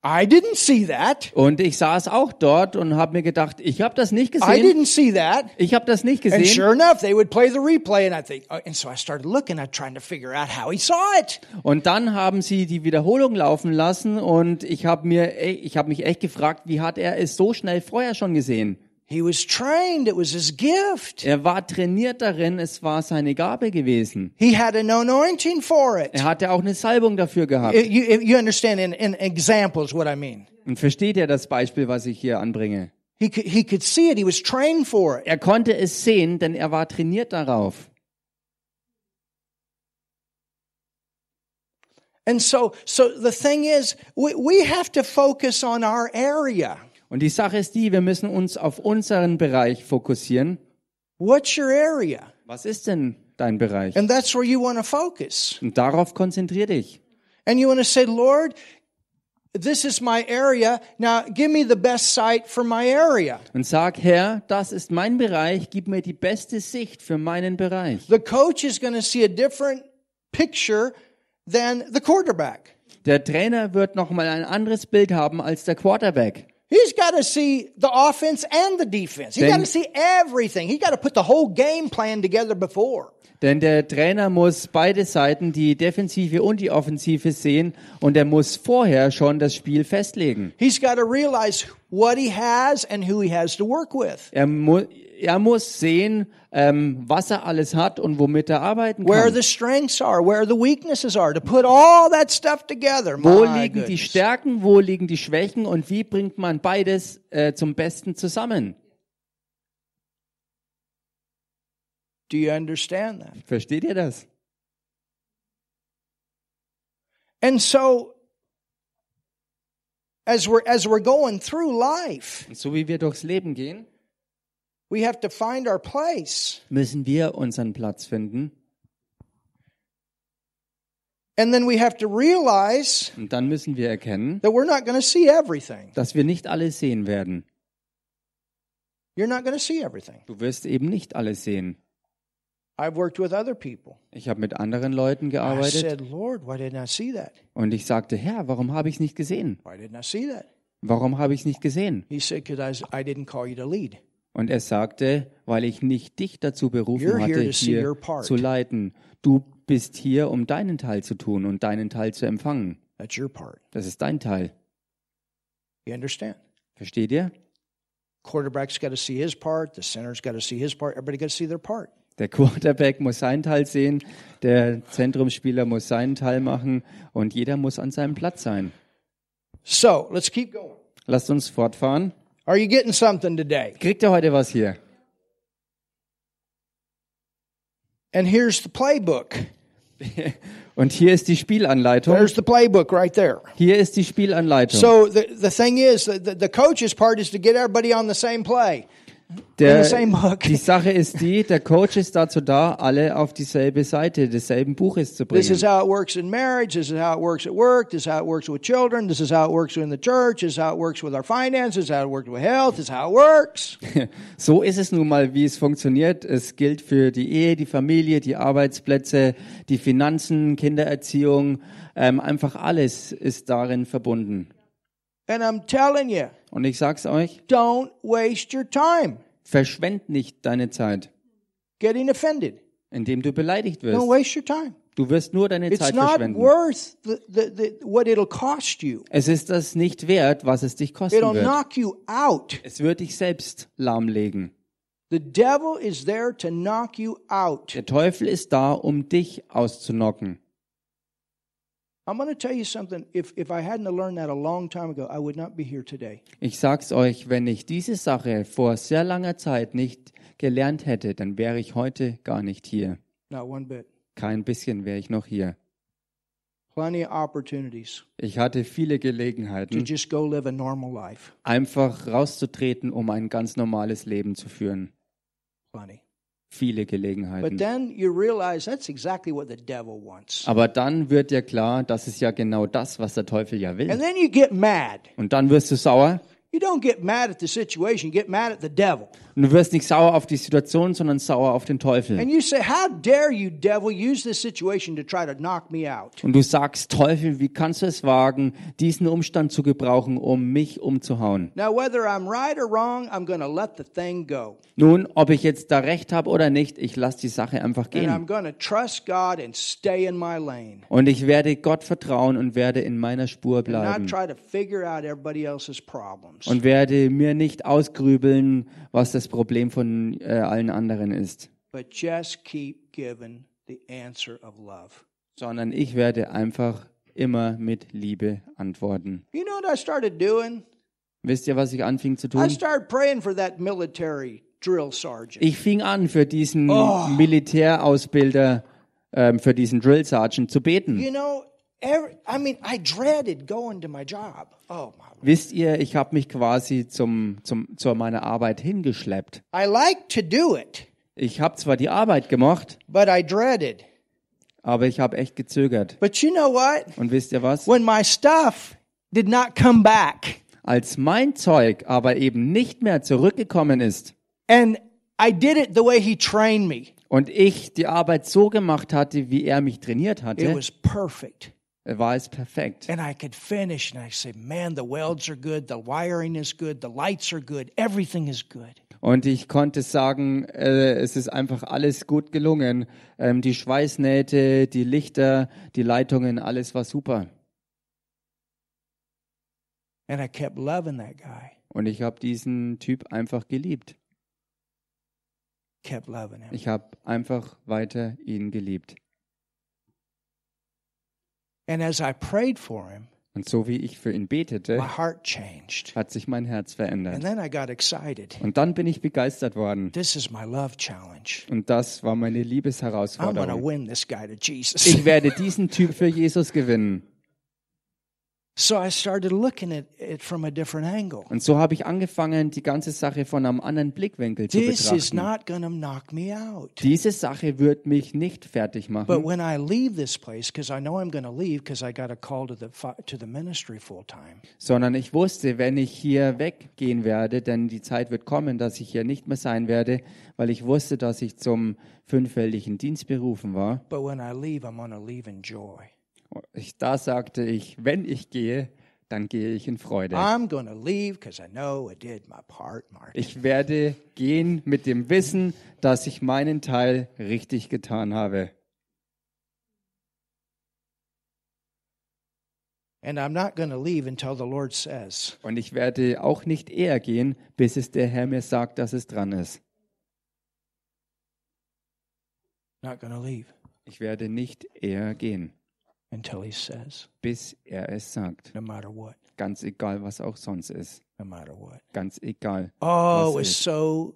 I didn't see that. Und ich saß auch dort und habe mir gedacht, ich habe das nicht I gesehen. didn't see that. Ich habe das nicht And gesehen. sure enough, they would play the replay, and I think, oh, and so I started looking, I trying to figure out how he saw it. Und dann haben sie die Wiederholung laufen lassen und ich habe mir, ich habe mich echt gefragt, wie hat er es so schnell vorher schon gesehen? He was trained; it was his gift. Er war trainiert darin, es war seine Gabe gewesen. He had an anointing for it. Er hatte auch eine Salbung dafür gehabt. You, you understand in, in examples what I mean. Und versteht ihr das Beispiel, was ich hier anbringe? He could, he could see it. He was trained for it. Er konnte es sehen, denn er war trainiert darauf. And so, so the thing is, we, we have to focus on our area. Und die Sache ist die, wir müssen uns auf unseren Bereich fokussieren. What's your area? Was ist denn dein Bereich? And that's where you want to focus. Und darauf konzentrier dich. And you want to say, Lord, this is my area. Now give me the best site for my area. Und sag, Herr, das ist mein Bereich, gib mir die beste Sicht für meinen Bereich. The coach is going to see a different picture than the quarterback. Der Trainer wird nochmal ein anderes Bild haben als der Quarterback. He's got to see the offense and the defense. He's got to see everything. He's got to put the whole game plan together before. Denn der Trainer muss beide Seiten, die Defensive und die Offensive sehen und er muss vorher schon das Spiel festlegen. He's got to realize what he has and who he has to work with. Er, mu er muss sehen, ähm, was er alles hat und womit er arbeiten Where kann. the strengths are, where the weaknesses are, to put all that stuff together. Wo liegen die. Stärken, wo liegen die Schwächen und wie bringt man beides äh, zum Besten zusammen? Do you understand that? Versteht ihr das? And so, as we're as we're going through life, Und so wie wir durchs Leben gehen, we have to find our place, müssen wir unseren Platz finden. and then we have to realize Und dann müssen wir erkennen, that we're not going to see everything. dass wir nicht alles sehen werden. You're not going to see everything. Du wirst eben nicht alles sehen. I've worked with other people. Ich habe mit anderen Leuten I gearbeitet said, Lord, why didn't I see that? und ich sagte, Herr, warum habe ich es nicht gesehen? Why didn't I see that? Warum habe ich es nicht gesehen? He said, Because I didn't call you to lead. Und er sagte, weil ich nicht dich dazu berufen hatte, hier zu leiten. Du bist hier, um deinen Teil zu tun und deinen Teil zu empfangen. That's your part. Das ist dein Teil. Versteht ihr? Quarterback's got to see his part. The center's got to see his part. Everybody got to see their part. Der Quarterback muss seinen Teil sehen, der Zentrumsspieler muss seinen Teil machen und jeder muss an seinem Platz sein. So let's keep going. Lasst uns fortfahren. Are you getting something today? Kriegt ihr heute was hier? And here's the playbook. <laughs> Und hier ist die Spielanleitung. There's the playbook right there. Hier ist die Spielanleitung. So the, the thing is, the, the, the coach's part is to get everybody on the same play. Der, die Sache ist die, der Coach ist dazu da, alle auf dieselbe Seite desselben Buches zu This is bringen. how it works in marriage. This is how it works at work. This is how it works with children. This is how it works in the church. This is how it works with our finances. This is how it works with health. This is how it works. <laughs> So ist es nun mal, wie es funktioniert. Es gilt für die Ehe, die Familie, die Arbeitsplätze, die Finanzen, Kindererziehung. Ähm, einfach alles ist darin verbunden. And I'm telling you, Und ich sag's euch, don't waste your time verschwend nicht deine Zeit, getting offended. indem du beleidigt Don't wirst. waste your time. Du wirst nur deine It's Zeit not verschwenden. worth the, the, the, what it'll cost you. Es ist das nicht wert, was es dich kosten It'll wird. knock you out. Es wird dich selbst lahmlegen. The devil is there to knock you out. Der Teufel ist da, um dich auszunocken. I'm going to tell you something. If, if I hadn't learned that a long time ago, I would not be here today. Ich sag's euch, wenn ich diese Sache vor sehr langer Zeit nicht gelernt hätte, dann wäre ich heute gar nicht hier. Not one bit. Kein bisschen wäre ich noch hier. Plenty of opportunities Ich hatte viele to Gelegenheiten, just go live a normal life. einfach rauszutreten, um ein ganz normales Leben zu führen. Plenty. Viele But Gelegenheiten. then you realize that's exactly what the devil wants. Aber dann wird dir klar, das ist ja genau das, was der Teufel ja And will. then you get mad. Und dann wirst du sauer. You don't get mad at the situation, you get mad at the devil. Und du wirst nicht sauer auf die Situation, sondern sauer auf den Teufel. And you say, How dare you, devil, use this situation to try to knock me out? Und du sagst, Teufel, wie kannst du es wagen, diesen Umstand zu gebrauchen, um mich umzuhauen? Now, whether I'm right or wrong, I'm going to let the thing go. Nun, ob ich jetzt da recht habe oder nicht, ich lasse die Sache einfach And I'm gehen. going to trust God and stay in my lane. Und ich werde Gott vertrauen und werde in meiner Spur And not bleiben. try to figure out everybody else's problems. Und werde mir nicht ausgrübeln, was das Problem von äh, allen anderen ist, But just keep giving the answer of love. sondern ich werde einfach immer mit Liebe antworten. You know what I started doing? Wisst ihr, was ich anfing zu I tun? started praying for that military drill sergeant. Ich fing an, für diesen Oh. Militärausbilder, ähm, für diesen Drill Sergeant zu beten. You know, every, I mean, I dreaded going to my job. Oh, my. Wisst ihr, ich habe mich quasi zum, zum, zu meiner Arbeit hingeschleppt. I like to do it, Ich habe zwar die Arbeit gemacht, but I dreaded. aber ich habe echt gezögert. But you know what? Und wisst ihr was? When my stuff did not come back Als mein Zeug aber eben nicht mehr zurückgekommen ist and I did it the way he trained me, und ich die Arbeit so gemacht hatte, wie er mich trainiert it hatte, was perfect. War es perfekt. And I could finish and I say, man, the welds are good, the wiring is good, the lights are good, everything is good. Und ich konnte sagen, äh, es ist einfach alles gut gelungen. Ähm, die Schweißnähte, die Lichter, die Leitungen, alles war super. And I kept loving that guy, Und ich habe diesen Typ einfach geliebt. kept loving him. Ich habe einfach weiter ihn geliebt. And as I prayed for him, Und so wie ich für ihn my betete, heart changed. hat sich mein Herz And verändert. then I got excited. Und dann bin ich begeistert worden. This is my love challenge. Und das war meine Liebesherausforderung. win this guy to Jesus. Ich werde diesen Typ für Jesus gewinnen. So I started looking at it from a different angle. Und so habe ich angefangen, die ganze Sache von einem anderen Blickwinkel zu This is betrachten. not going to knock me out. Diese Sache wird mich nicht fertig But machen. when I leave this place, because I know I'm going to leave, because I got a call to the fi- to the ministry full time. sondern ich wusste, wenn ich hier weggehen werde, denn die Zeit wird kommen, dass ich hier nicht mehr sein werde, weil ich wusste, dass ich zum fünffältigen Dienst berufen war. But when I leave, I'm to leave in joy. Ich, da sagte ich, wenn ich gehe, dann gehe ich in Freude. I'm going to leave because I know I did my part, Mark. Ich werde gehen mit dem Wissen, dass ich meinen Teil richtig getan habe. Und ich werde auch nicht eher gehen, bis es der Herr mir sagt, dass es dran ist. Ich werde nicht eher gehen, until He says, bis er es sagt. no matter what, Ganz egal, was auch sonst ist. no matter what. Ganz egal. Oh, was ist? so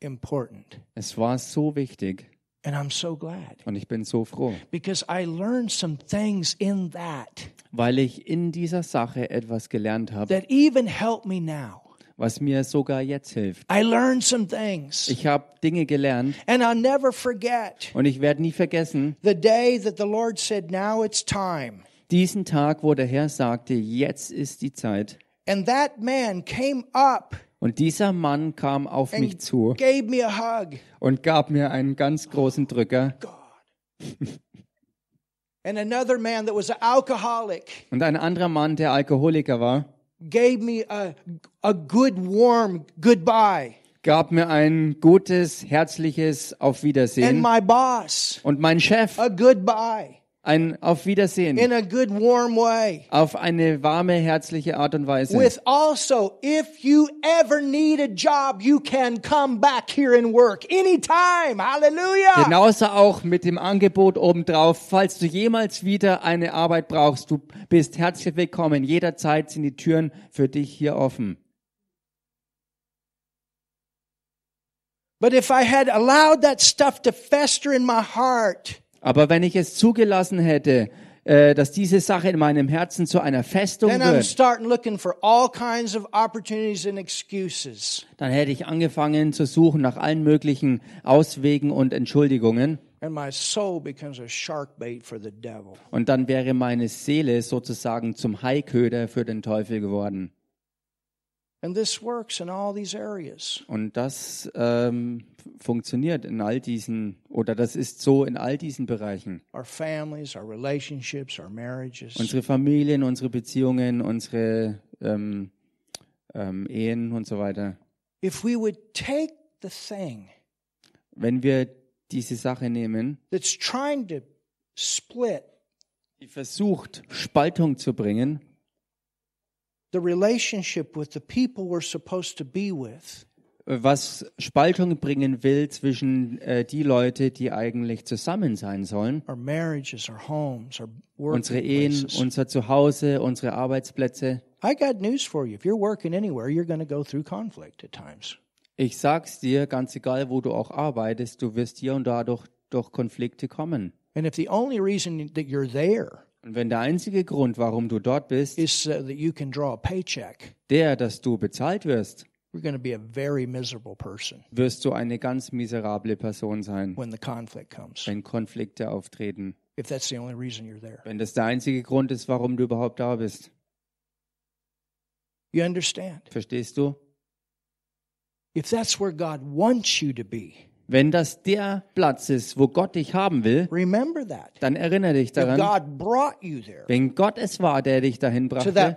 important. Es war so wichtig And I'm so glad und ich bin so froh, because I learned some things in that weil ich in dieser Sache etwas gelernt habe, that even help me now. Was mir sogar jetzt hilft. I learned some things. Ich habe Dinge gelernt And I'll never forget und ich werde nie vergessen, the day that the Lord said, Now it's time. diesen Tag, wo der Herr sagte, jetzt ist die Zeit. And that man came up Und dieser Mann kam auf mich and zu gave me a hug. und gab mir einen ganz großen Drücker. And another man that was an alcoholic Und ein anderer Mann, der Alkoholiker war, gave me a, a good, warm goodbye. gab mir ein gutes, herzliches Auf And Wiedersehen. my boss, Und mein Chef a goodbye ein Auf Wiedersehen. in a good, warm way. Auf eine warme, herzliche Art und Weise. With also, if you ever need a job, you can come back here and work anytime. Hallelujah. Genauso auch mit dem Angebot obendrauf, falls du jemals wieder eine Arbeit brauchst, du bist herzlich willkommen. Jederzeit sind die Türen für dich hier offen. But if I had allowed that stuff to fester in my heart, Aber wenn ich es zugelassen hätte, äh, dass diese Sache in meinem Herzen zu einer Festung wird, dann hätte ich angefangen zu suchen nach allen möglichen Auswegen und Entschuldigungen. And my soul becomes a shark bait for the devil. Und dann wäre meine Seele sozusagen zum Haiköder für den Teufel geworden. And this works in all these areas. Und das ähm, funktioniert in all diesen, oder das ist so in all diesen Bereichen. Our families, our relationships, our marriages. Unsere Familien, unsere Beziehungen, unsere ähm, ähm, Ehen und so weiter. If we would take the thing Wenn wir diese Sache nehmen, that's trying to split die versucht, Spaltung zu bringen, the relationship with the people we're supposed to be with, was Spaltung bringen will zwischen äh, die Leute, die eigentlich zusammen sein sollen, unsere Ehen, unser Zuhause, unsere Arbeitsplätze. Ich sag's dir, ganz egal, wo du auch arbeitest, du wirst hier und da durch, durch Konflikte kommen. And if the only reason that you're there Und wenn der einzige Grund, warum du dort bist, is so that you can draw a paycheck, der, dass du bezahlt wirst, you're going to be a very miserable person wirst du eine ganz miserable Person sein, when the conflict comes. wenn Konflikte auftreten. If that's the only reason you're there. Wenn das der einzige Grund ist, warum du überhaupt da bist. You understand? Verstehst du? If that's where God wants you to be, Wenn das der Platz ist, wo Gott dich haben will, dann erinnere dich daran, God brought you there wenn Gott es war, der dich dahin brachte,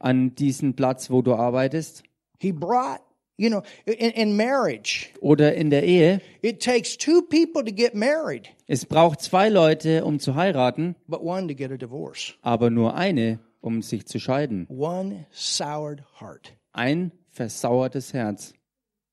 an diesen Platz, wo du arbeitest, He brought, you know, in, in marriage, oder in der Ehe, it takes two people to get married, es braucht zwei Leute, um zu heiraten, but one to get a divorce. aber nur eine, um sich zu scheiden. One soured heart Ein versauertes Herz,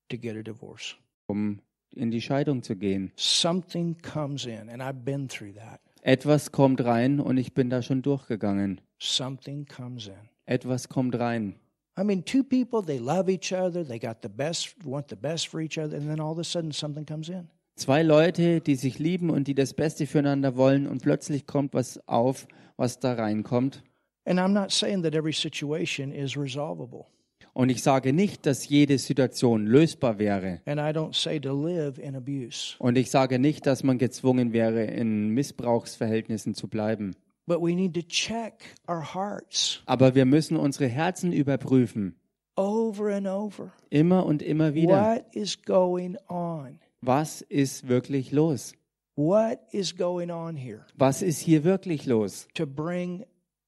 to get a divorce. Um in die Scheidung zu gehen. Something comes in, and I've been through that. Etwas kommt rein und ich bin da schon durchgegangen. Something comes in. Etwas kommt rein. I mean, two people, they love each other, they got the best, want the best for each other, and then all of a sudden something comes in. Zwei Leute, die sich lieben und die das Beste füreinander wollen und plötzlich kommt was auf, was da reinkommt. And I'm not saying that every situation is resolvable. Und ich sage nicht, dass jede Situation lösbar wäre. And I don't say to live in abuse. Und ich sage nicht, dass man gezwungen wäre, in Missbrauchsverhältnissen zu bleiben. But we need to check our hearts Aber wir müssen unsere Herzen überprüfen. over and over. Immer und immer wieder. What is going on? Was ist wirklich los? What is going on here Was ist hier wirklich los? to bring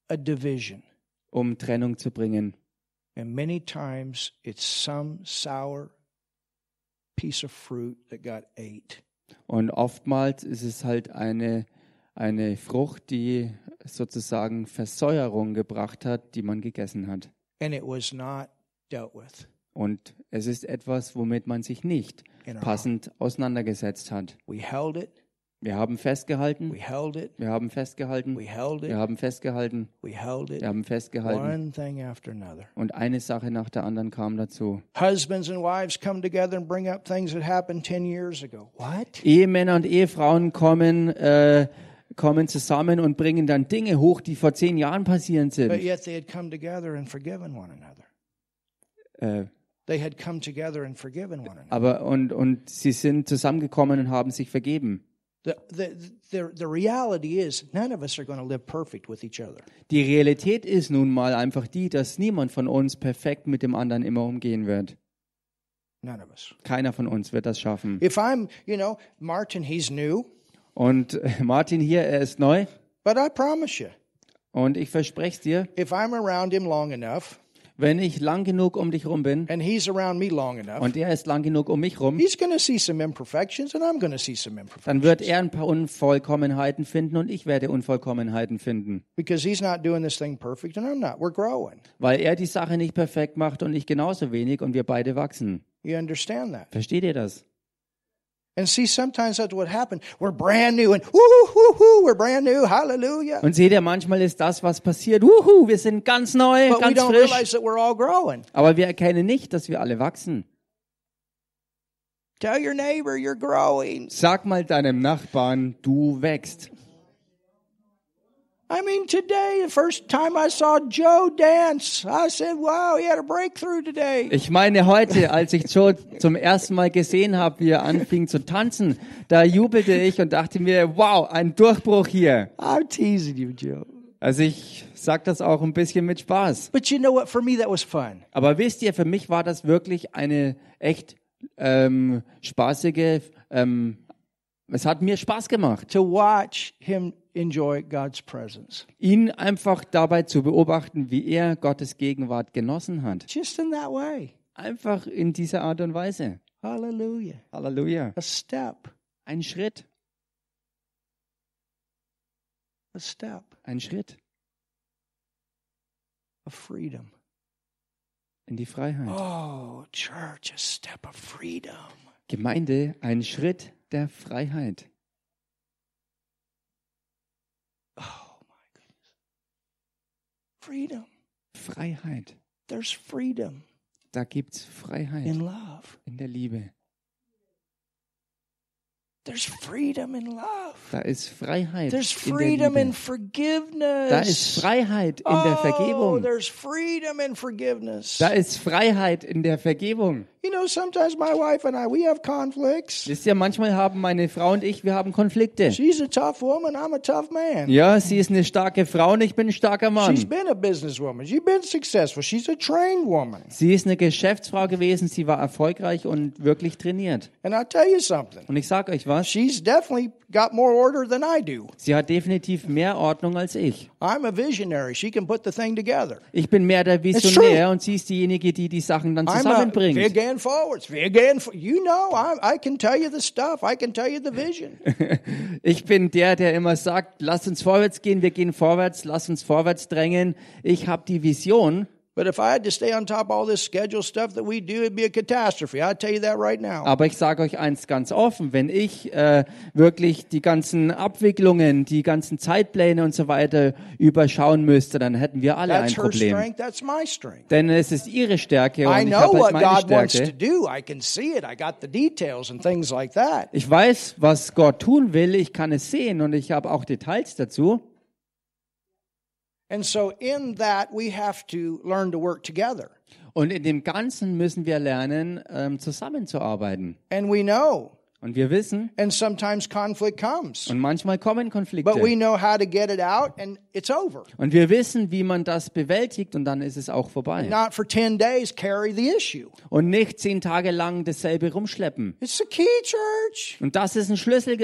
a a division. um Trennung zu bringen. And many times it's some sour piece of fruit that got ate. Und oftmals ist es halt eine, eine Frucht, die sozusagen Versäuerung gebracht hat, die man gegessen hat. And it was not dealt with. Und es ist etwas, womit man sich nicht passend auseinandergesetzt hat. We held it, Wir haben festgehalten, we held it, wir haben festgehalten, we held wir it, haben festgehalten, we held it. wir haben festgehalten. One thing after another. Und eine Sache nach der anderen kam dazu. Husbands and wives come together and bring up things that happened 10 years ago. What? Ehemänner und Ehefrauen kommen, äh, kommen zusammen und bringen dann Dinge hoch, die vor zehn Jahren passiert But sind. yet they had come together and forgiven one another. Äh, They had come together and forgiven one another. aber und, und sie sind zusammengekommen und haben sich vergeben. The, the, the, reality is, none of us are going to live perfect with each other. Die Realität ist nun mal einfach die, dass niemand von uns perfekt mit dem anderen immer umgehen wird. None of us. Keiner von uns wird das schaffen. If I'm, you know, Martin, he's new, Und äh, Martin hier, er ist neu. but I promise you, Und ich verspreche es dir, if I'm around him long enough wenn ich lang genug um dich rum bin and he's around me long enough, und er ist lang genug um mich rum, he's going to see some imperfections and I'm going to see some imperfections dann wird er ein paar Unvollkommenheiten finden und ich werde Unvollkommenheiten finden. because he's not doing this thing perfect and I'm not. We're growing. Weil er die Sache nicht perfekt macht und ich genauso wenig und wir beide wachsen. You understand that? Versteht ihr das? Und seht ihr, manchmal ist das, was passiert, wuhu, wir sind ganz neu, But we ganz don't frisch. realize that we're all growing. Aber wir erkennen nicht, dass wir alle wachsen. Tell your neighbor you're growing. Sag mal deinem Nachbarn, du wächst. I mean, today, the first time I saw Joe dance, I said, wow, he had a breakthrough today. Ich meine heute, als ich Joe zum ersten Mal gesehen habe, wie er anfing zu tanzen, da jubelte ich und dachte mir, wow, ein Durchbruch hier. I'm teasing you, Joe. Also ich sag das auch ein bisschen mit Spaß. But you know what? For me, that was fun. Aber wisst ihr, für mich war das wirklich eine echt ähm, spaßige, ähm, es hat mir Spaß gemacht, To watch him enjoy God's presence. ihn einfach dabei zu beobachten, wie er Gottes Gegenwart genossen hat. Just in that way. Einfach in dieser Art und Weise. Hallelujah. Halleluja. A step. Ein Schritt, A step ein Schritt of freedom. in die Freiheit. Oh, church, a step of freedom. Gemeinde, ein Schritt der Freiheit. Oh, my goodness. Freedom. Freiheit. There's freedom Da gibt's Freiheit in love. in der Liebe. There's freedom in love. Da ist Freiheit There's in der freedom in Liebe. forgiveness. Da ist Freiheit in der Oh, Vergebung. there's freedom in forgiveness. Da ist Freiheit in der Vergebung. You know, sometimes my wife and I, we have conflicts. Wisst ihr, manchmal haben meine Frau und ich, wir haben Konflikte. She's a tough woman. I'm a tough man. Ja, sie ist eine starke Frau und ich bin ein starker She's Mann. been a businesswoman. She's been successful. She's a trained woman. Sie ist eine Geschäftsfrau gewesen, sie war erfolgreich und wirklich trainiert. And I'll tell you something. Und ich sag euch was, She's definitely got more order than I do. sie hat definitiv mehr Ordnung als ich. I'm a visionary. She can put the thing together. Ich bin mehr der. Visionär und sie ist diejenige, die die Sachen dann I'm a zusammenbringt. and forwards. Big and fo- you know, I, I can tell you the stuff. I can tell you the vision. <laughs> Ich bin der, der immer sagt, lasst uns vorwärts gehen, wir gehen vorwärts, lasst uns vorwärts drängen. Ich habe die Vision, But if I had to stay on top of all this schedule stuff that we do, it'd be a catastrophe. I tell you that right now. aber ich sage euch eins ganz offen, wenn ich äh, wirklich die ganzen Abwicklungen, die ganzen Zeitpläne und so weiter überschauen müsste, dann hätten wir alle ein That's her Problem. strength. That's my strength. Denn es ist ihre Stärke und I ich know habe what halt meine God wants to Stärke. do. I can see it. I got the details and things like that. Ich weiß, was Gott tun will, ich kann es sehen und ich habe auch Details dazu. And so in that, we have to learn to work together. Und in dem Ganzen müssen wir lernen, ähm, zusammenzuarbeiten. And we know. Und wir wissen, And sometimes conflict comes. und manchmal kommen Konflikte. But we know how to get it out and it's over. Und wir wissen, wie man das bewältigt und dann ist es auch vorbei. Not for 10 days carry the issue. Und nicht zehn Tage lang dasselbe rumschleppen. It's the key, church. Und das ist ein Schlüssel,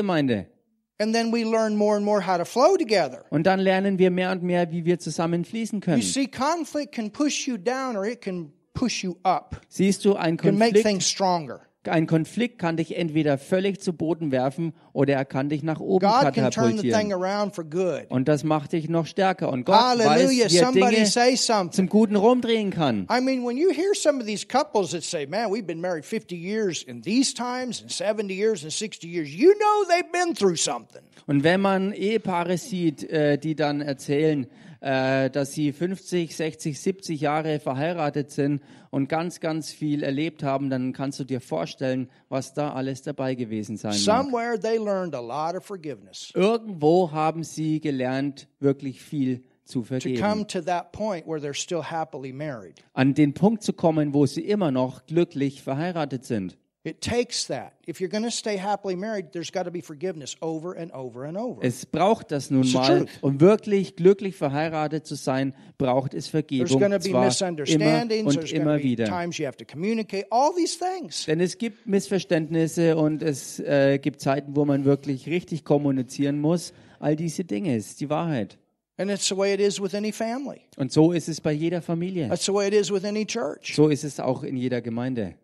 Gemeinde. And then we learn more and more how to flow together. Und dann lernen wir mehr und mehr, wie wir zusammen fließen You können. see, conflict can push you down or it can push you up. Siehst du, ein It can make Konflikt, things stronger. Ein Konflikt kann dich entweder völlig zu Boden werfen oder er kann dich nach oben God can turn the thing katapultieren. around for good. Und das macht dich noch stärker. Und Gott Hallelujah. weiß, wie er Somebody Dinge something. zum Guten rumdrehen kann. I mean, when you hear some of these couples that say, man, we've been married 50 years in these times and 70 years and 60 years, you know they've been through something. Und wenn man Ehepaare sieht, äh, die dann erzählen, äh, dass sie 50, 60, 70 Jahre verheiratet sind und ganz, ganz viel erlebt haben, dann kannst du dir vorstellen, was da alles dabei gewesen sein mag. Somewhere they learned a lot of forgiveness Irgendwo haben sie gelernt, wirklich viel zu to vergeben. come to that point where they're still happily married. An den Punkt zu kommen, wo sie immer noch glücklich verheiratet sind. It takes that. If you're going to stay happily married, there's got to be forgiveness over and over and over. Es braucht das nun mal, um wirklich glücklich verheiratet zu sein, braucht es Vergebung. Zwar immer und immer wieder. times you have to communicate. All these things. Denn es gibt Missverständnisse und es äh, gibt Zeiten, wo man wirklich richtig kommunizieren muss. All diese Dinge ist die Wahrheit. And it's the way it is with any family. Und so ist es bei jeder Familie. That's the way it is with any church. So ist es auch in jeder Gemeinde.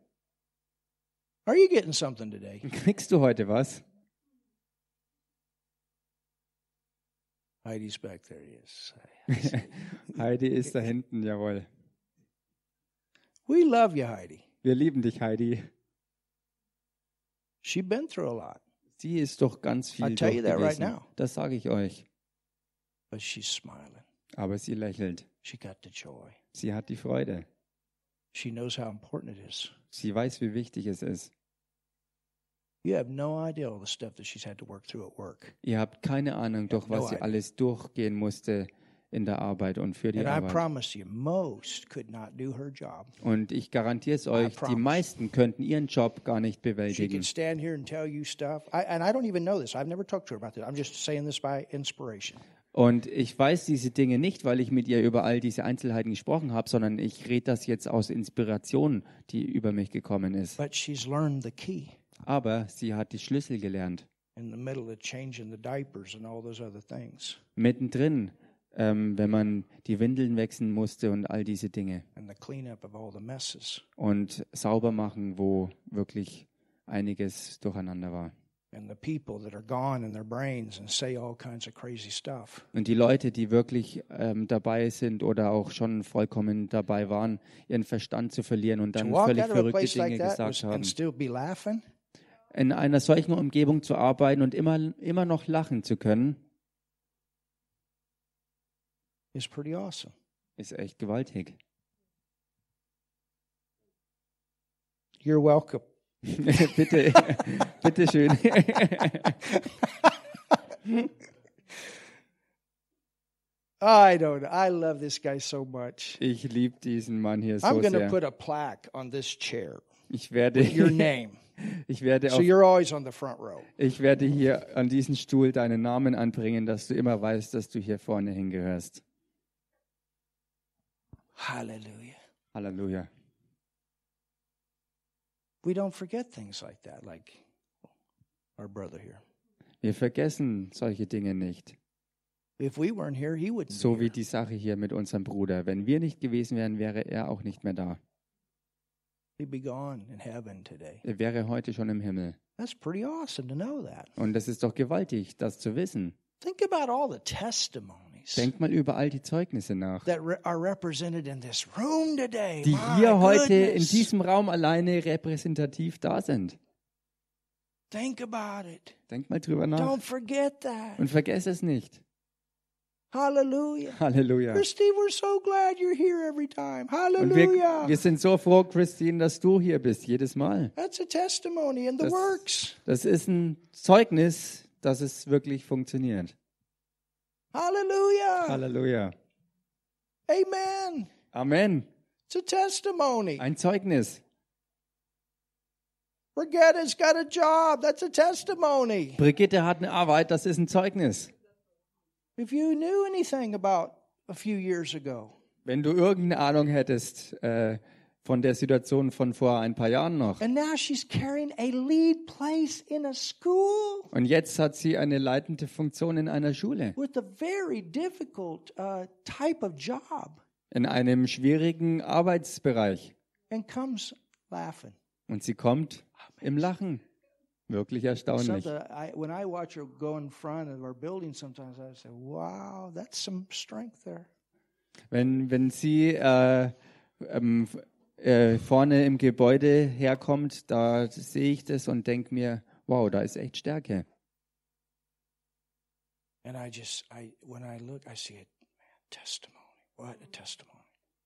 Are you getting something today? <laughs> Kriegst du heute was? Heidi's back there. Yes. <laughs> Heidi ist da hinten, jawohl. We love you, Heidi. Wir lieben dich, Heidi. She's been through a lot, Sie ist doch ganz viel I tell you that right now. Das sage ich euch. but she's smiling. Aber sie lächelt. She got the joy. Sie hat die Freude. She knows how important it is. Sie weiß, wie wichtig es ist. You have no idea all the stuff that she's had to work through at work. Ihr habt keine Ahnung, durch was sie alles durchgehen musste in der Arbeit und für die And I Arbeit. promise you, most could not do her job. Und ich garantiere es euch, die promise. meisten könnten ihren Job gar nicht She bewältigen. could stand here and tell you stuff. I, and I don't even know this. I've never talked to her about this. I'm just saying this by inspiration. Und ich weiß diese Dinge nicht, weil ich mit ihr über all diese Einzelheiten gesprochen habe, sondern ich rede das jetzt aus Inspiration, die über mich gekommen ist. But she's learned the key Aber sie hat die Schlüssel gelernt. in the middle of changing the diapers and all those other things Mittendrin, ähm, wenn man die Windeln wechseln musste und all diese Dinge. and the cleanup of all the messes Und sauber machen, wo wirklich einiges durcheinander war. and the people that are gone in their brains and say all kinds of crazy stuff. Und die Leute, die wirklich ähm, dabei sind oder auch schon vollkommen dabei waren, ihren Verstand zu verlieren und dann völlig verrückte like Dinge that gesagt haben. and still be laughing, In einer solchen Umgebung zu arbeiten und immer, immer noch lachen zu können, is pretty awesome. ist echt gewaltig. You're welcome. <laughs> bitte, <laughs> bitte schön. <laughs> I don't. I love this guy so much. Ich liebe diesen Mann hier I'm so going to sehr. put a plaque on this chair, Ich werde, your name. Ich werde, So auf, you're always on the front row. ich werde hier an diesen Stuhl deinen Namen anbringen, dass du immer weißt, dass du hier vorne hingehörst. Hallelujah. Halleluja. We don't forget things like that, like our brother here. Wir vergessen solche Dinge nicht. If we weren't here, he wouldn't. So wie die Sache hier mit unserem Bruder. Wenn wir nicht gewesen wären, wäre er auch nicht mehr da. He'd be gone in heaven today. Er wäre heute schon im Himmel. That's pretty awesome to know that. Und das ist doch gewaltig, das zu wissen. Think about all the testimonies Denkt mal über all die Zeugnisse nach, that re- are represented in this room today. die My hier heute in goodness. diesem Raum alleine repräsentativ da sind. Think about it. Denkt mal drüber nach Don't forget that. und vergesst es nicht. Hallelujah. Halleluja. Christy, we're so glad you're here every time. Und wir, Hallelujah. wir sind so froh, Christine, dass du hier bist, jedes Mal. That's a testimony in the Das- works. Das ist ein Zeugnis, dass es wirklich funktioniert. Hallelujah. Halleluja. Amen. Amen. It's a testimony. Ein Zeugnis. Regatta's got a job. That's a testimony. Brigitte hat eine Arbeit, das ist ein Zeugnis. If you knew anything about a few years ago, Wenn du irgendeine Ahnung hättest äh, von der Situation von vor ein paar Jahren noch. And now she's carrying a lead place in a school Und jetzt hat sie eine leitende Funktion in einer Schule, with a very difficult uh, type of job in einem schwierigen Arbeitsbereich. and comes laughing. Und sie kommt im Lachen. Wirklich erstaunlich. When I watch her go in front of our building, sometimes I say, "Wow, that's some strength there." Wenn, wenn sie äh, ähm, äh, vorne im Gebäude herkommt, da sehe ich das und denke mir, wow, da ist echt Stärke. And I just, I when I look, I see a testimony. What a testimony!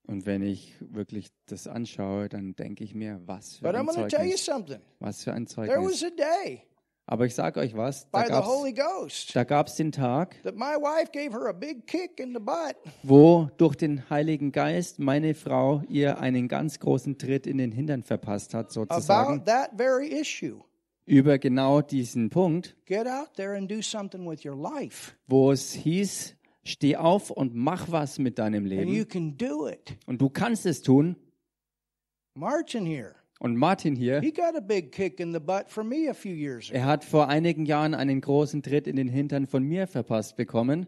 Und wenn ich wirklich das anschaue, dann denke ich mir, was für But I'm ein going to tell you Zeugnis. something. Was für ein There Zeugnis. was a day Aber ich sage euch was, da by the gab's, Holy Ghost da gab's den Tag, that my wife gave her a big kick in the butt. wo durch den Heiligen Geist meine Frau ihr einen ganz großen Tritt in den Hintern verpasst hat, sozusagen, about that very issue. über genau diesen Punkt, Get out there and do something with your life. wo es hieß, steh auf und mach was mit deinem And you Leben. can do it. Und du kannst es tun. Martin here, Und Martin hier, he got a big kick in the butt from me a few years ago. er hat vor einigen Jahren einen großen Tritt in den Hintern von mir verpasst bekommen.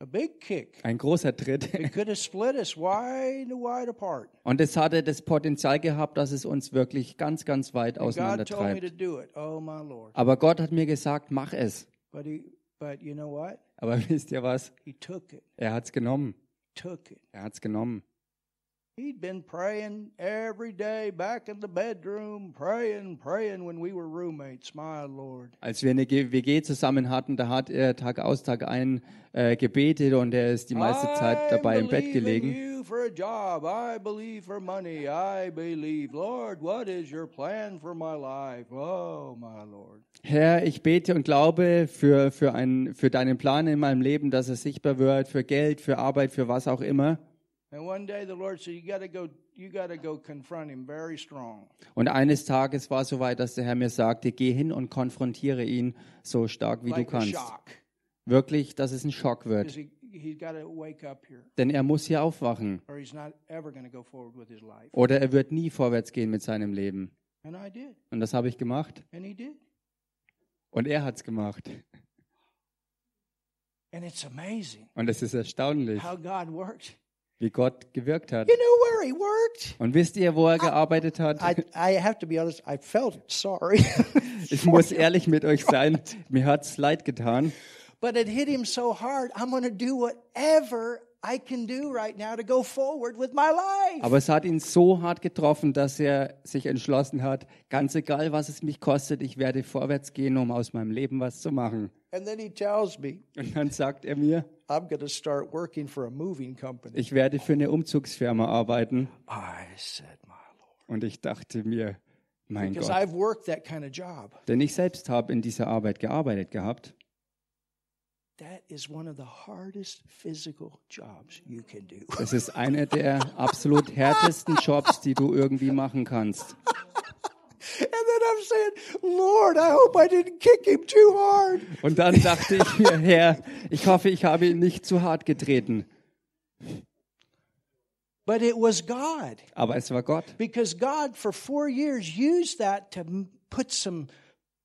A big kick. Ein großer Tritt. It could have split us wide, wide apart. Und es hatte das Potenzial gehabt, dass es uns wirklich ganz, ganz weit And God told me to auseinandertreibt. do it. Oh my Lord. Aber Gott hat mir gesagt, mach es. But he but you know what? Aber <laughs> wisst ihr was? He took it. Er hat's genommen. Took it. Er hat's genommen. He'd been praying every day back in the bedroom, praying, praying when we were roommates, my Lord. Als wir eine WG zusammen hatten, da hat er Tag aus, Tag ein äh, gebetet und er ist die meiste Zeit dabei im Bett gelegen. You for a job. I believe for money. I believe. Lord, what is your plan for my life? Oh, my Lord. Herr, ich bete und glaube für, für, ein, für deinen Plan in meinem Leben, dass er sichtbar wird, für Geld, für Arbeit, für was auch immer. And one day the Lord said, "You got to go. You got to go confront him very strong." Und eines Tages war es soweit, dass der Herr mir sagte, geh hin und konfrontiere ihn so stark wie du like a kannst. Wirklich, dass es ein Schock wird. He, he's got to wake up here, Denn er muss hier aufwachen. or he's not ever going to go forward with his life. Oder er wird nie vorwärts gehen mit seinem Leben. And I did, Und das habe ich gemacht. Und er gemacht. And it's amazing Und es ist erstaunlich, wie Gott gewirkt hat. You know where he worked? Und wisst ihr, wo er gearbeitet hat? I, I have to be honest, I felt sorry. <laughs> Ich muss <laughs> ehrlich mit euch sein. Mir hat's leid getan. But it hit him so hard. I'm going to do whatever I can do right now to go forward with my life. Aber es hat ihn so hart getroffen, dass er sich entschlossen hat, ganz egal, was es mich kostet, ich werde vorwärts gehen, um aus meinem Leben was zu machen. And then he tells me, Und dann sagt er mir, I'm going to start working for a moving company. ich werde für eine Umzugsfirma arbeiten. I said, my Lord. Und ich dachte mir, mein Because Gott. I've worked that kind of job. Denn ich selbst habe in dieser Arbeit gearbeitet gehabt. Das ist einer der absolut härtesten Jobs, die du irgendwie machen kannst. And then I'm saying, Lord, I hope I didn't kick him too hard. Und dann dachte ich mir, Herr, ich hoffe, ich habe ihn nicht zu hart getreten. But it was God. Aber es war Gott. Because God, for four years, used that to put some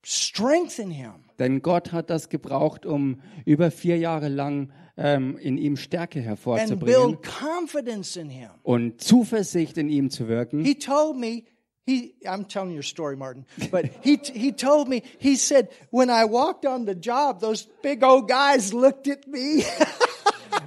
strength in him. Denn Gott hat das gebraucht, um über vier Jahre lang ähm, in ihm Stärke hervorzubringen und Zuversicht in ihm zu wirken. He told me, he, I'm telling your story, Martin, but he, he told me, he said, when I walked on the job, those big old guys looked at me. <laughs>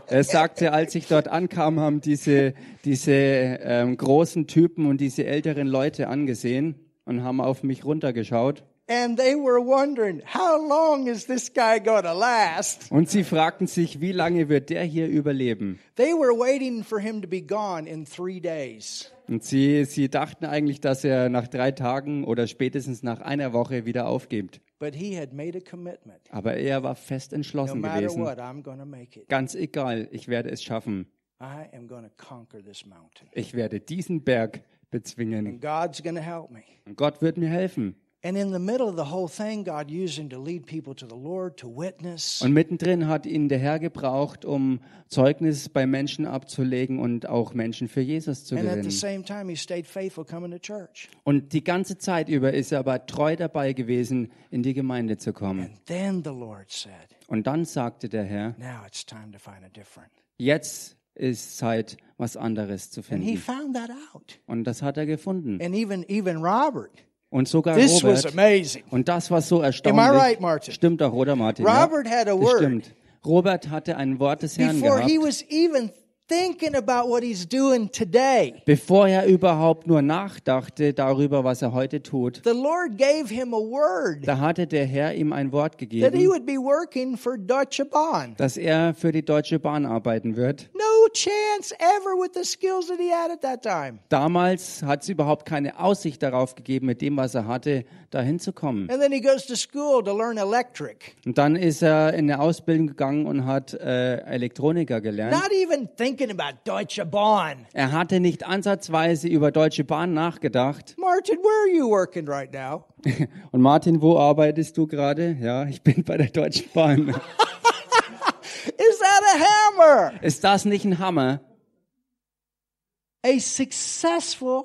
Er sagte, als ich dort ankam, haben diese, diese ähm, großen Typen und diese älteren Leute angesehen und haben auf mich runtergeschaut. And they were wondering, how long is this guy going to last? Und sie fragten sich, wie lange wird der hier überleben? They were waiting for him to be gone in three days. Und sie, sie dachten eigentlich, dass er nach drei Tagen oder spätestens nach einer Woche wieder aufgibt. But he had made a commitment. Aber er war fest No entschlossen matter gewesen. what, I'm to make it. Ganz egal, ich werde es schaffen. I am to conquer this mountain. Ich werde diesen Berg bezwingen. And God's to help me. Und Gott wird mir helfen. And in the middle of the whole thing, God used him to lead people to the Lord, to witness. Und mittendrin hat ihn der Herr gebraucht, um Zeugnis bei Menschen abzulegen und auch Menschen für Jesus zu And at the gewinnen. same time, he stayed faithful coming to church. Und die ganze Zeit über ist er aber treu dabei gewesen, in die Gemeinde zu kommen. And then the Lord said, Und dann sagte der Herr, Now it's time to find a different. jetzt ist Zeit, was anderes zu And he finden. found that out. Und das hat er gefunden. And even even Robert. Und sogar This was Robert. amazing. Und das war so Am I erstaunlich. right, Martin? Stimmt doch, oder Martin? Robert ja, had a word. stimmt. Robert hatte ein Wort des Herrn Before gehabt. he was even thinking about what he's doing today, Bevor er überhaupt nur nachdachte darüber, was er heute tut, the Lord gave him a word da hatte der Herr ihm ein Wort that he gegeben, would be working for Deutsche Bahn. dass er für die Deutsche Bahn arbeiten wird. No chance ever with the skills that he had at that time. Damals hat es überhaupt keine Aussicht darauf gegeben, mit dem, was er hatte, dahin zu kommen. And then he goes to school to learn electric. Und dann ist er in eine Ausbildung gegangen und hat äh, Elektroniker gelernt. Not even thinking about Deutsche Bahn. Er hatte nicht ansatzweise über Deutsche Bahn nachgedacht. <laughs> Martin, where are you working right now? <laughs> Und Martin, wo arbeitest du gerade? Ja, ich bin bei der Deutschen Bahn. <laughs> Is that a hammer? Ist das nicht ein Hammer? A successful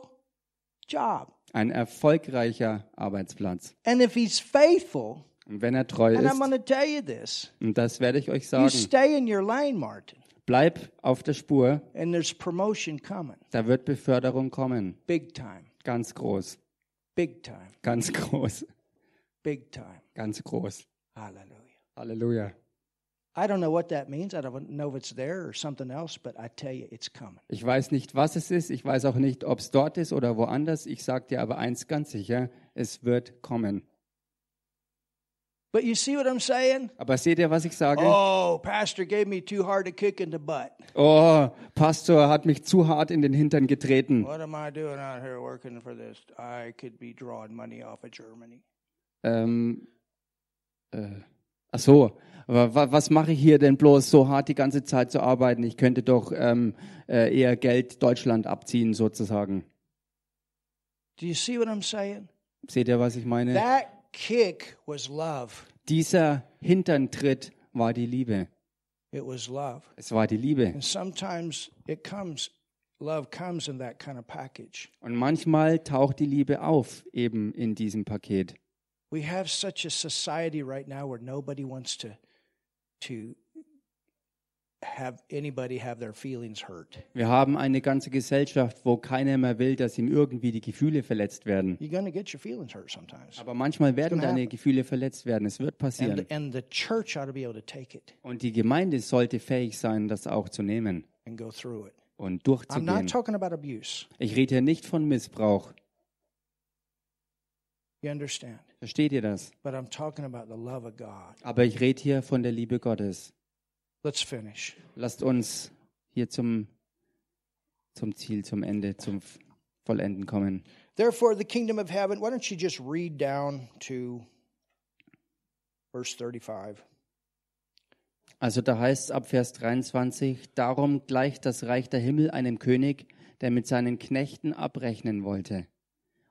job. Ein erfolgreicher Arbeitsplatz. And if he's faithful, Und wenn er treu and I'm ist, you this, und das werde ich euch you sagen, stay in your lane, Martin, bleib auf der Spur, and there's promotion coming. da wird Beförderung kommen. Big time. Ganz groß, Big time. ganz groß, Big time. ganz groß. Hallelujah. Halleluja. I don't know what that means. I don't know if it's there or something else, but I tell you, it's coming. Ich weiß nicht, was es ist. Ich weiß auch nicht, ob es dort ist oder woanders. Ich sage dir aber eins ganz sicher, es wird kommen. But you see what I'm saying? Aber seht ihr, was ich sage? Oh, Pastor gave me too hard a kick in the butt. Oh, Pastor hat mich zu hart in den Hintern getreten. What am I doing out here working for this? I could be drawing money off of Germany. Ähm, äh, ach so, aber wa was mache ich hier denn bloß so hart die ganze Zeit zu arbeiten? Ich könnte doch ähm, äh, eher Geld Deutschland abziehen sozusagen. Do you see what I'm saying? Seht ihr, was ich meine? That kick was love. Dieser Hinterntritt war die Liebe. It was love. Es war die Liebe. And sometimes it comes, love comes in that kind of package. Und manchmal taucht die Liebe auf, eben in diesem Paket. We have such a society right now where nobody wants to to have anybody have their feelings hurt. Wir haben eine ganze Gesellschaft, wo keiner mehr will, dass ihm irgendwie die Gefühle verletzt werden. You're to get your feelings hurt sometimes. Aber manchmal werden gonna deine happen. Gefühle verletzt werden. Es wird passieren. And, and the church ought to be able to take it Und die Gemeinde sollte fähig sein, das auch zu nehmen and go through it. und I'm durchzugehen. not talking about abuse. Ich rede hier nicht von Missbrauch. You understand? Versteht ihr das? But I'm talking about the love of God. Aber ich rede hier von der Liebe Gottes. Let's finish. Lasst uns hier zum, zum Ziel, zum Ende, zum Vollenden kommen. Therefore, the kingdom of heaven, why don't you just read down to verse 35? Also da heißt es ab Vers 23, darum gleicht das Reich der Himmel einem König, der mit seinen Knechten abrechnen wollte.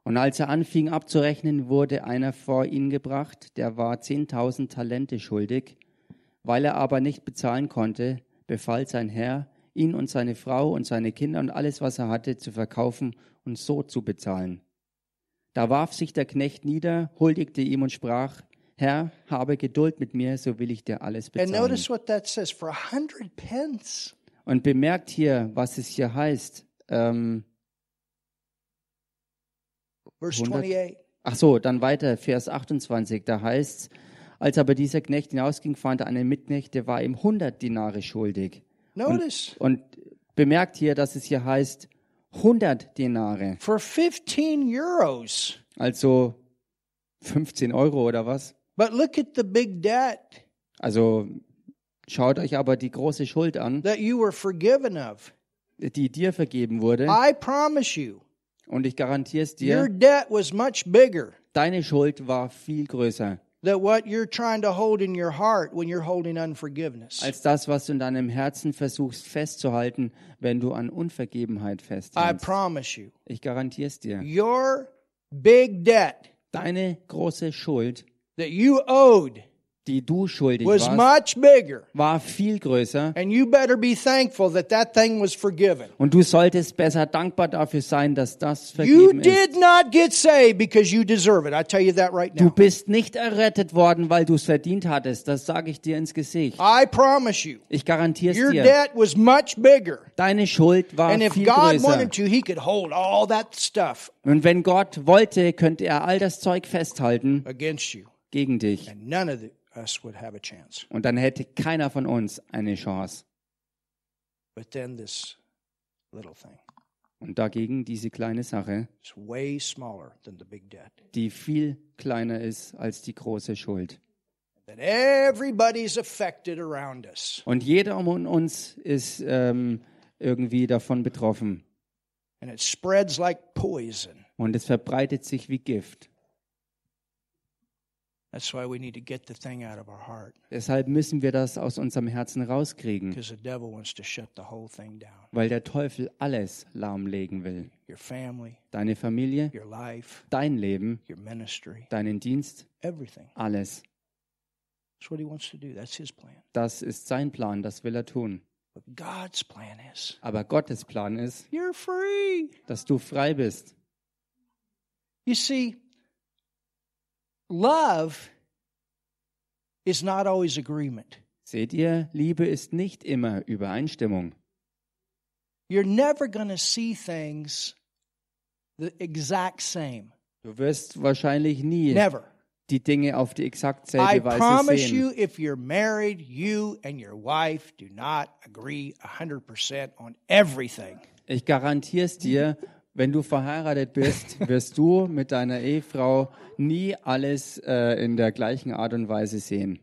Und als er anfing abzurechnen, wurde einer vor ihn gebracht, der war 10.000 Talente schuldig. Weil er aber nicht bezahlen konnte, befahl sein Herr, ihn und seine Frau und seine Kinder und alles, was er hatte, zu verkaufen und so zu bezahlen. Da warf sich der Knecht nieder, huldigte ihm und sprach, Herr, habe Geduld mit mir, so will ich dir alles And bezahlen. notice what that says for a hundred pence. Und bemerkt hier, was es hier heißt. Ähm, Verse 100. 28. ach so, dann weiter, Vers 28, da heißt als aber dieser Knecht hinausging, fand er einen Mitknecht, der war ihm 100 Dinare schuldig. Notice Und bemerkt hier, dass es hier heißt 100 Dinare, for 15 euros. also 15 Euro oder was? But look at the big debt Also schaut euch aber die große Schuld an, that you were forgiven of. die dir vergeben wurde. I promise you, Und ich garantiere es your dir, debt was much bigger deine Schuld war viel größer than what you're trying to hold in your heart when you're holding unforgiveness. als das, was du in deinem Herzen versuchst festzuhalten, wenn du an Unvergebenheit I festhältst. promise you, Ich garantiere es dir. your big debt Deine große Schuld, that you owed die du schuldig was warst, much bigger. war viel größer. And you better be thankful that that thing was forgiven. Und du solltest besser dankbar dafür sein, dass das You vergeben ist. did not get saved because you deserve it. I tell you that right Du now. bist nicht errettet worden, weil du es verdient hattest. Das sage ich dir ins Gesicht. I promise you. Ich garantiere Your es dir. debt was much bigger. Deine Schuld war And if viel God größer. wanted to, He could hold all that stuff Und wenn Gott wollte, könnte er all das Zeug festhalten against you. gegen dich. And none of the, us would have a chance. Und dann hätte keiner von uns eine Chance. But then this little thing Und dagegen diese kleine Sache, way smaller than the big debt. die viel kleiner ist als die große Schuld. That everybody's affected around us. Und jeder um uns ist ähm, irgendwie davon betroffen. And it spreads like poison. Und es verbreitet sich wie Gift. That's why we need to get the thing out of our heart. Deshalb müssen wir das aus unserem Herzen rauskriegen, Because the devil wants to shut the whole thing down. weil der Teufel alles lahmlegen will. Your family, Deine Familie, your life, dein Leben, your ministry, deinen Dienst, everything. alles. That's what he wants to do. That's his plan. Das ist sein Plan, das will er tun. But God's plan is Aber Gottes Plan ist, you're free. dass du frei bist. You see, love is not always agreement. Seht ihr, Liebe ist nicht immer Übereinstimmung. You're never to see things the exact same. Du wirst wahrscheinlich nie Never. die Dinge auf die exakt I selbe Weise promise sehen. you, if you're married, you and your wife do not agree 100% on everything. Ich garantiere es dir, wenn du verheiratet bist, <laughs> wirst du mit deiner Ehefrau nie alles äh, in der gleichen Art und Weise sehen.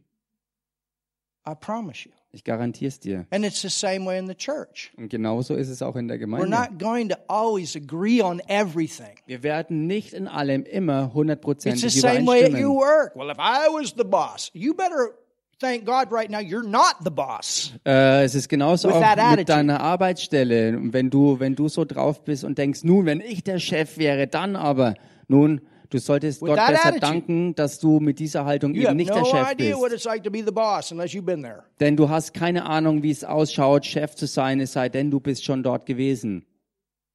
I promise you. Ich garantiere es dir. And it's the same way in the church. Und genauso ist es auch in der We're Gemeinde. not going to always agree on everything. Wir werden nicht in allem immer It's the hundertprozentig same way at your übereinstimmen. work. Well, if I was the boss, you better thank God right now you're not the boss. Äh, es ist genauso With auch mit deiner Arbeitsstelle. Wenn du, wenn du so drauf bist und denkst, nun, wenn ich der Chef wäre, dann aber, nun, du solltest With Gott besser attitude. danken, dass du mit dieser Haltung eben nicht der no Chef idea what bist. like boss. Denn du hast keine Ahnung, wie es ausschaut, Chef zu sein, es sei denn, du bist schon dort gewesen.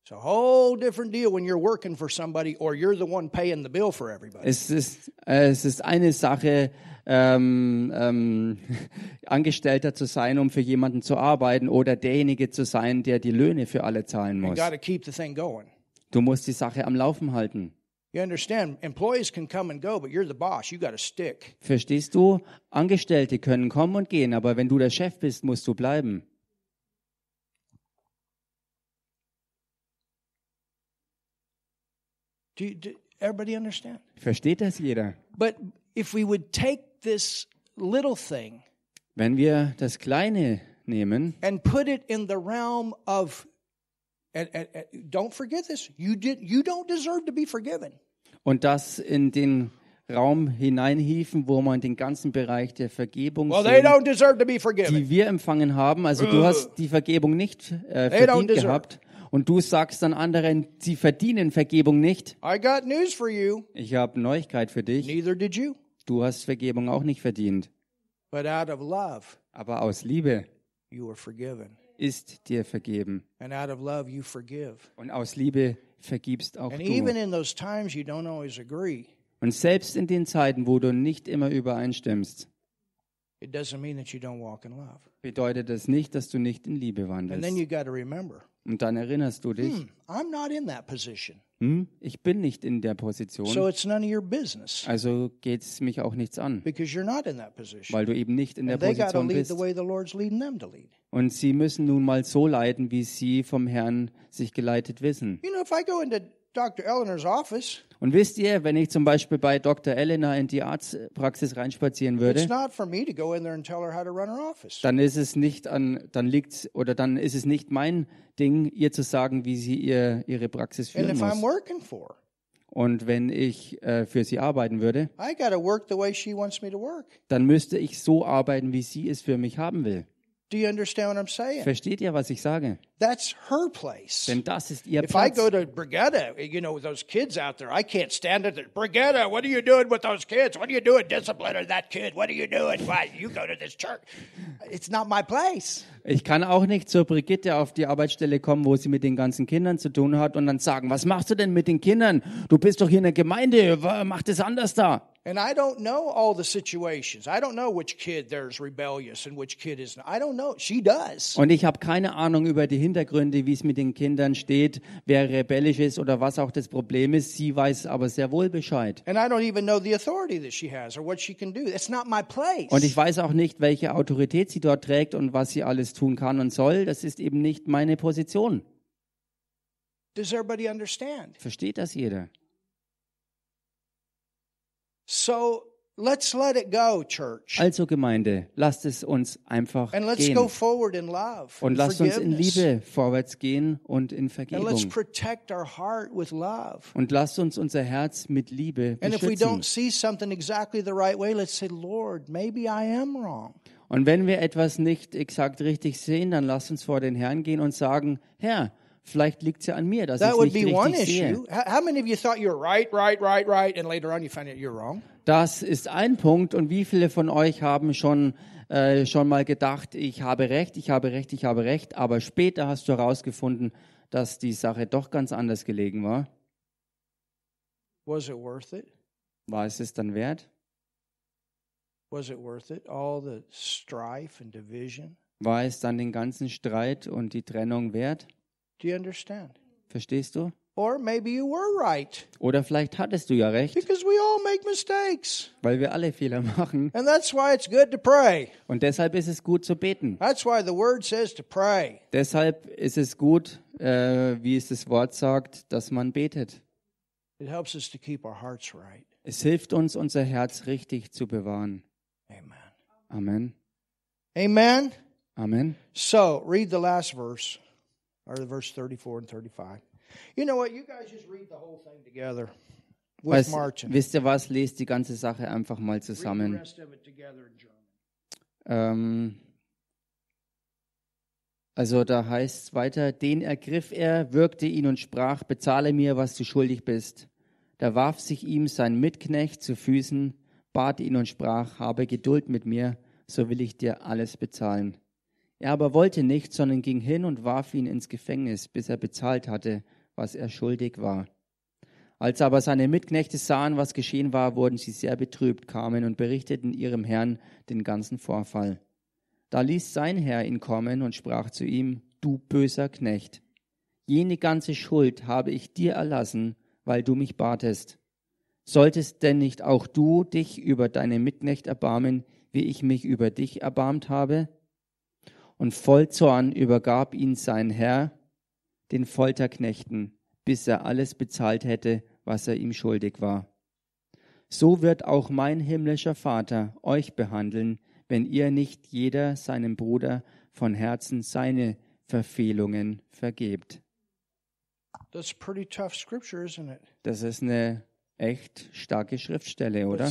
It's a whole different deal when you're working for somebody or you're the one paying the bill for everybody. Es ist, äh, es ist eine Sache, ähm, ähm, <laughs> Angestellter zu sein, um für jemanden zu arbeiten, oder derjenige zu sein, der die Löhne für alle zahlen muss. Du musst die Sache am Laufen halten. You understand? Employees can come and go, but you're the boss. You got to stick. Verstehst du? Angestellte können kommen und gehen, aber wenn du der Chef bist, musst du bleiben. Do, you, do everybody understand? Versteht das jeder? But if we would take this little thing Wenn wir das Kleine nehmen and put it in the realm of, and, and, and don't forget this. You did. You don't deserve to be forgiven. und das in den Raum hineinhieven, wo man den ganzen Bereich der Vergebung Well, they sehen, don't deserve to be forgiven. die wir empfangen haben. Also du hast die Vergebung nicht äh, verdient gehabt und du sagst dann anderen, sie verdienen Vergebung nicht. I got news for you. Ich habe Neuigkeit für dich. Du hast Vergebung auch nicht verdient. But out of love, Aber aus Liebe you were forgiven. ist dir vergeben. And out of love, you forgive. Und aus Liebe vergibst auch And du. even in those times you don't always agree, Und selbst in den Zeiten, wo du nicht immer übereinstimmst, it doesn't mean that you don't walk in love. bedeutet das nicht, dass du nicht in Liebe And then wandelst. you got to remember, Und dann erinnerst du dich, hmm, I'm not in that position. Hm, ich bin nicht in der So Position, it's none of your business also geht es mich auch nichts an, because you're not in that position. weil du eben nicht in der And Position bist. Und sie müssen nun mal so leiden, wie sie vom Herrn sich geleitet wissen. You know, if I go into Und wisst ihr, wenn ich zum Beispiel bei Dr. Elena in die Arztpraxis reinspazieren würde, dann ist es nicht an, dann liegt oder dann ist es nicht mein Ding, ihr zu sagen, wie sie ihr ihre Praxis führen muss. working for her, Und wenn ich äh, für sie arbeiten würde, I got to work the way she wants me to work. dann müsste ich so arbeiten, wie sie es für mich haben will. Do you understand what I'm saying? Versteht ihr, was ich sage? That's her place. Denn das ist ihr If I Platz. go to Brigetta, you know, with those kids out there, I can't stand it. Brigetta, what are you doing with those kids? What are you doing disciplining that kid? What are you doing? Why you go to this church? It's not my place. Ich kann auch nicht zur Brigitte auf die Arbeitsstelle kommen, wo sie mit den ganzen Kindern zu tun hat und dann sagen, was machst du denn mit den Kindern? Du bist doch hier in der Gemeinde, mach das anders da. And I don't know all the situations. I don't know which kid there's rebellious and which kid isn't. I don't know. She does. Und ich habe keine Ahnung über die Hintergründe, wie es mit den Kindern steht, wer rebellisch ist oder was auch das Problem ist. Sie weiß aber sehr wohl Bescheid. And I don't even know the authority that she has or what she can do. It's not my place. Und ich weiß auch nicht, welche Autorität sie dort trägt und was sie alles tun kann und soll. Das ist eben nicht meine Position. Does everybody understand? Versteht das jeder? So let's let it go, church. Also Gemeinde, lasst es uns einfach And let's go gehen. forward in love. Und and lasst uns in. Liebe vorwärts gehen und in And let's Vergebung. protect our heart with love. Und lasst uns unser Herz mit Liebe And if we beschützen. don't see something exactly the right way, let's say, Lord, maybe I am wrong. Und wenn wir etwas nicht exakt richtig sehen, dann lasst uns vor den Herrn gehen und sagen, Herr, vielleicht liegt es ja an mir, dass ich That es would nicht be one richtig sehe. issue. How how many of you thought you were right, right, right, right, and later on you find out you're wrong? Das ist ein Punkt. Und wie viele von euch haben schon, äh, schon mal gedacht, ich habe recht, ich habe recht, ich habe recht, aber später hast du herausgefunden, dass die Sache doch ganz anders gelegen war. Was it worth it? War es es dann wert? Was it worth it? All the strife and division? War es dann den ganzen Streit und die Trennung wert? Do you understand? Verstehst du? Or maybe you were right Oder vielleicht hattest du ja recht, because we all make mistakes. weil wir alle Fehler machen. And that's why it's good to pray. Und deshalb ist es gut zu beten. That's why the word says to pray. Deshalb ist es gut, äh, wie es das Wort sagt, dass man betet. It helps us to keep our hearts right. Es hilft uns, unser Herz richtig zu bewahren. Amen. Amen. Amen. Amen. So, read the last verse, or the verse 34 and 35. You know what? You guys just read the whole thing together with Martin. wisst ihr was? Lest die ganze Sache einfach mal zusammen. Ähm, also da heißt es weiter, den ergriff er, würgte ihn und sprach, bezahle mir, was du schuldig bist. Da warf sich ihm sein Mitknecht zu Füßen, bat ihn und sprach, habe Geduld mit mir, so will ich dir alles bezahlen. Er aber wollte nicht, sondern ging hin und warf ihn ins Gefängnis, bis er bezahlt hatte, was er schuldig war. Als aber seine Mitknechte sahen, was geschehen war, wurden sie sehr betrübt, kamen und berichteten ihrem Herrn den ganzen Vorfall. Da ließ sein Herr ihn kommen und sprach zu ihm, Du böser Knecht, jene ganze Schuld habe ich dir erlassen, weil du mich batest. Solltest denn nicht auch du dich über deine Mitknecht erbarmen, wie ich mich über dich erbarmt habe? Und voll Zorn übergab ihn sein Herr den Folterknechten, bis er alles bezahlt hätte, was er ihm schuldig war. So wird auch mein himmlischer Vater euch behandeln, wenn ihr nicht jeder seinem Bruder von Herzen seine Verfehlungen vergebt. That's pretty tough scripture, isn't it? Das ist eine echt starke Schriftstelle, oder?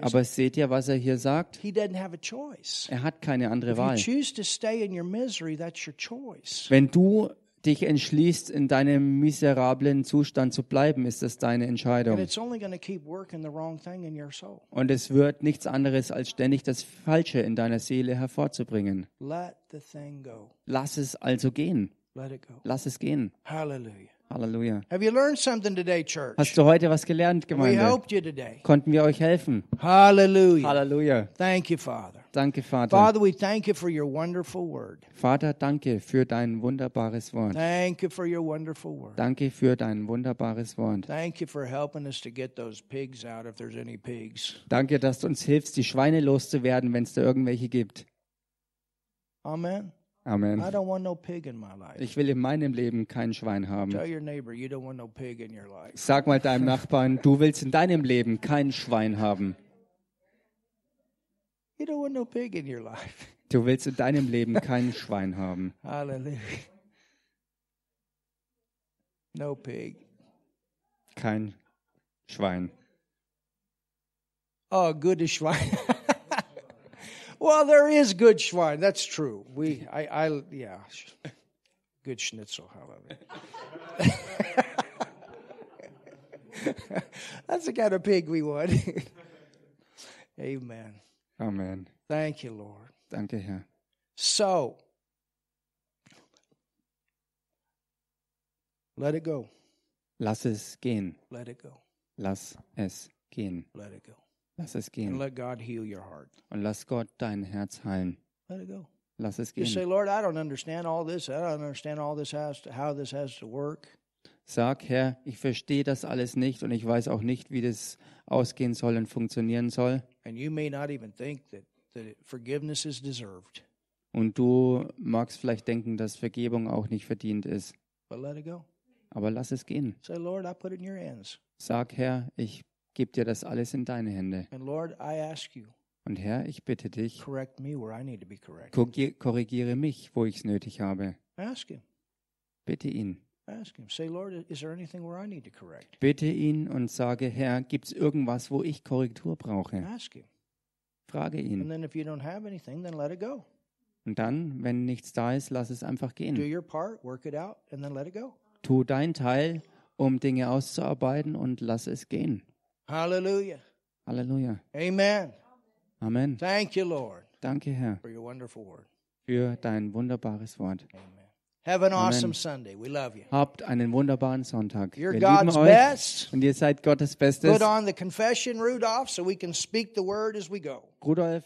Aber seht ihr, was er hier sagt? Er hat keine andere Wahl. choose to stay in your misery, that's your choice. Wenn du dich entschließt, in deinem miserablen Zustand zu bleiben, ist das deine Entscheidung. it's only going to keep working the wrong thing in your soul. Und es wird nichts anderes, als ständig das Falsche in deiner Seele hervorzubringen. Let the thing go. Lass es also gehen. Let it go. Lass es gehen. Hallelujah. Halleluja. Have you learned something today, church? Hast du heute was gelernt, We Gemeinde? helped you today. Konnten wir euch helfen? Hallelujah. Halleluja. Thank you, Father. Danke, Vater. Father, we thank you for your wonderful word. Vater, danke für dein wunderbares Wort. Thank you for your wonderful word. Danke für dein wunderbares Wort. Thank you for helping us to get those pigs out if there's any pigs. Danke, dass du uns hilfst, die Schweine loszuwerden, wenn es da irgendwelche gibt. Amen. Amen. I don't want no pig in my life. Ich will in meinem Leben kein Schwein haben. Tell your neighbor you don't want no pig in your life. Sag mal deinem Nachbarn, du willst in deinem Leben kein Schwein haben. You don't want no pig in your life. <laughs> Du willst in deinem Leben kein Schwein haben. Hallelujah. No pig. Kein Schwein. Oh, good as <laughs> Schwein. Well, there is good Schwein. That's true. We, I, I, yeah, good Schnitzel. However, <laughs> that's the kind of pig we want. <laughs> Amen. Amen. Thank you, Lord. Danke, Herr. So, let it go. Lass es gehen. Let it go. Lass es gehen. Let it go. Lass es And gehen. let God heal your heart. Und lass Gott dein Herz heilen. Let it go. Lass es Just say, gehen. Lord, I don't understand all this. I don't understand all this has to, how this has to work. Sag, Herr, ich verstehe das alles nicht und ich weiß auch nicht, wie das ausgehen soll und funktionieren soll. And you may not even think that, that forgiveness is deserved. Und du magst vielleicht denken, dass Vergebung auch nicht verdient ist. But let it go. Aber lass es gehen. Say, Lord, I put it in your hands. Sag, Herr, ich gebe dir das alles in deine Hände. And Lord, I ask you, Und Herr, ich bitte dich, korrigiere mich, wo ich es nötig habe. Bitte ihn. Bitte ihn und sage, Herr, gibt es irgendwas, wo ich Korrektur brauche? Frage ihn. Und dann, wenn nichts da ist, lass es einfach gehen. Tu dein Teil, um Dinge auszuarbeiten und lass es gehen. Hallelujah. Halleluja. Amen. Amen. Thank you, Lord, Danke, Herr, for your wonderful word. für dein wunderbares Wort. Amen. Have an Amen. awesome Sunday. We love you. Habt einen wunderbaren Sonntag. You're Wir lieben God's euch best. und ihr seid Gottes Bestes. Put on the confession, Rudolph, so we can speak the word as we go. Rudolf,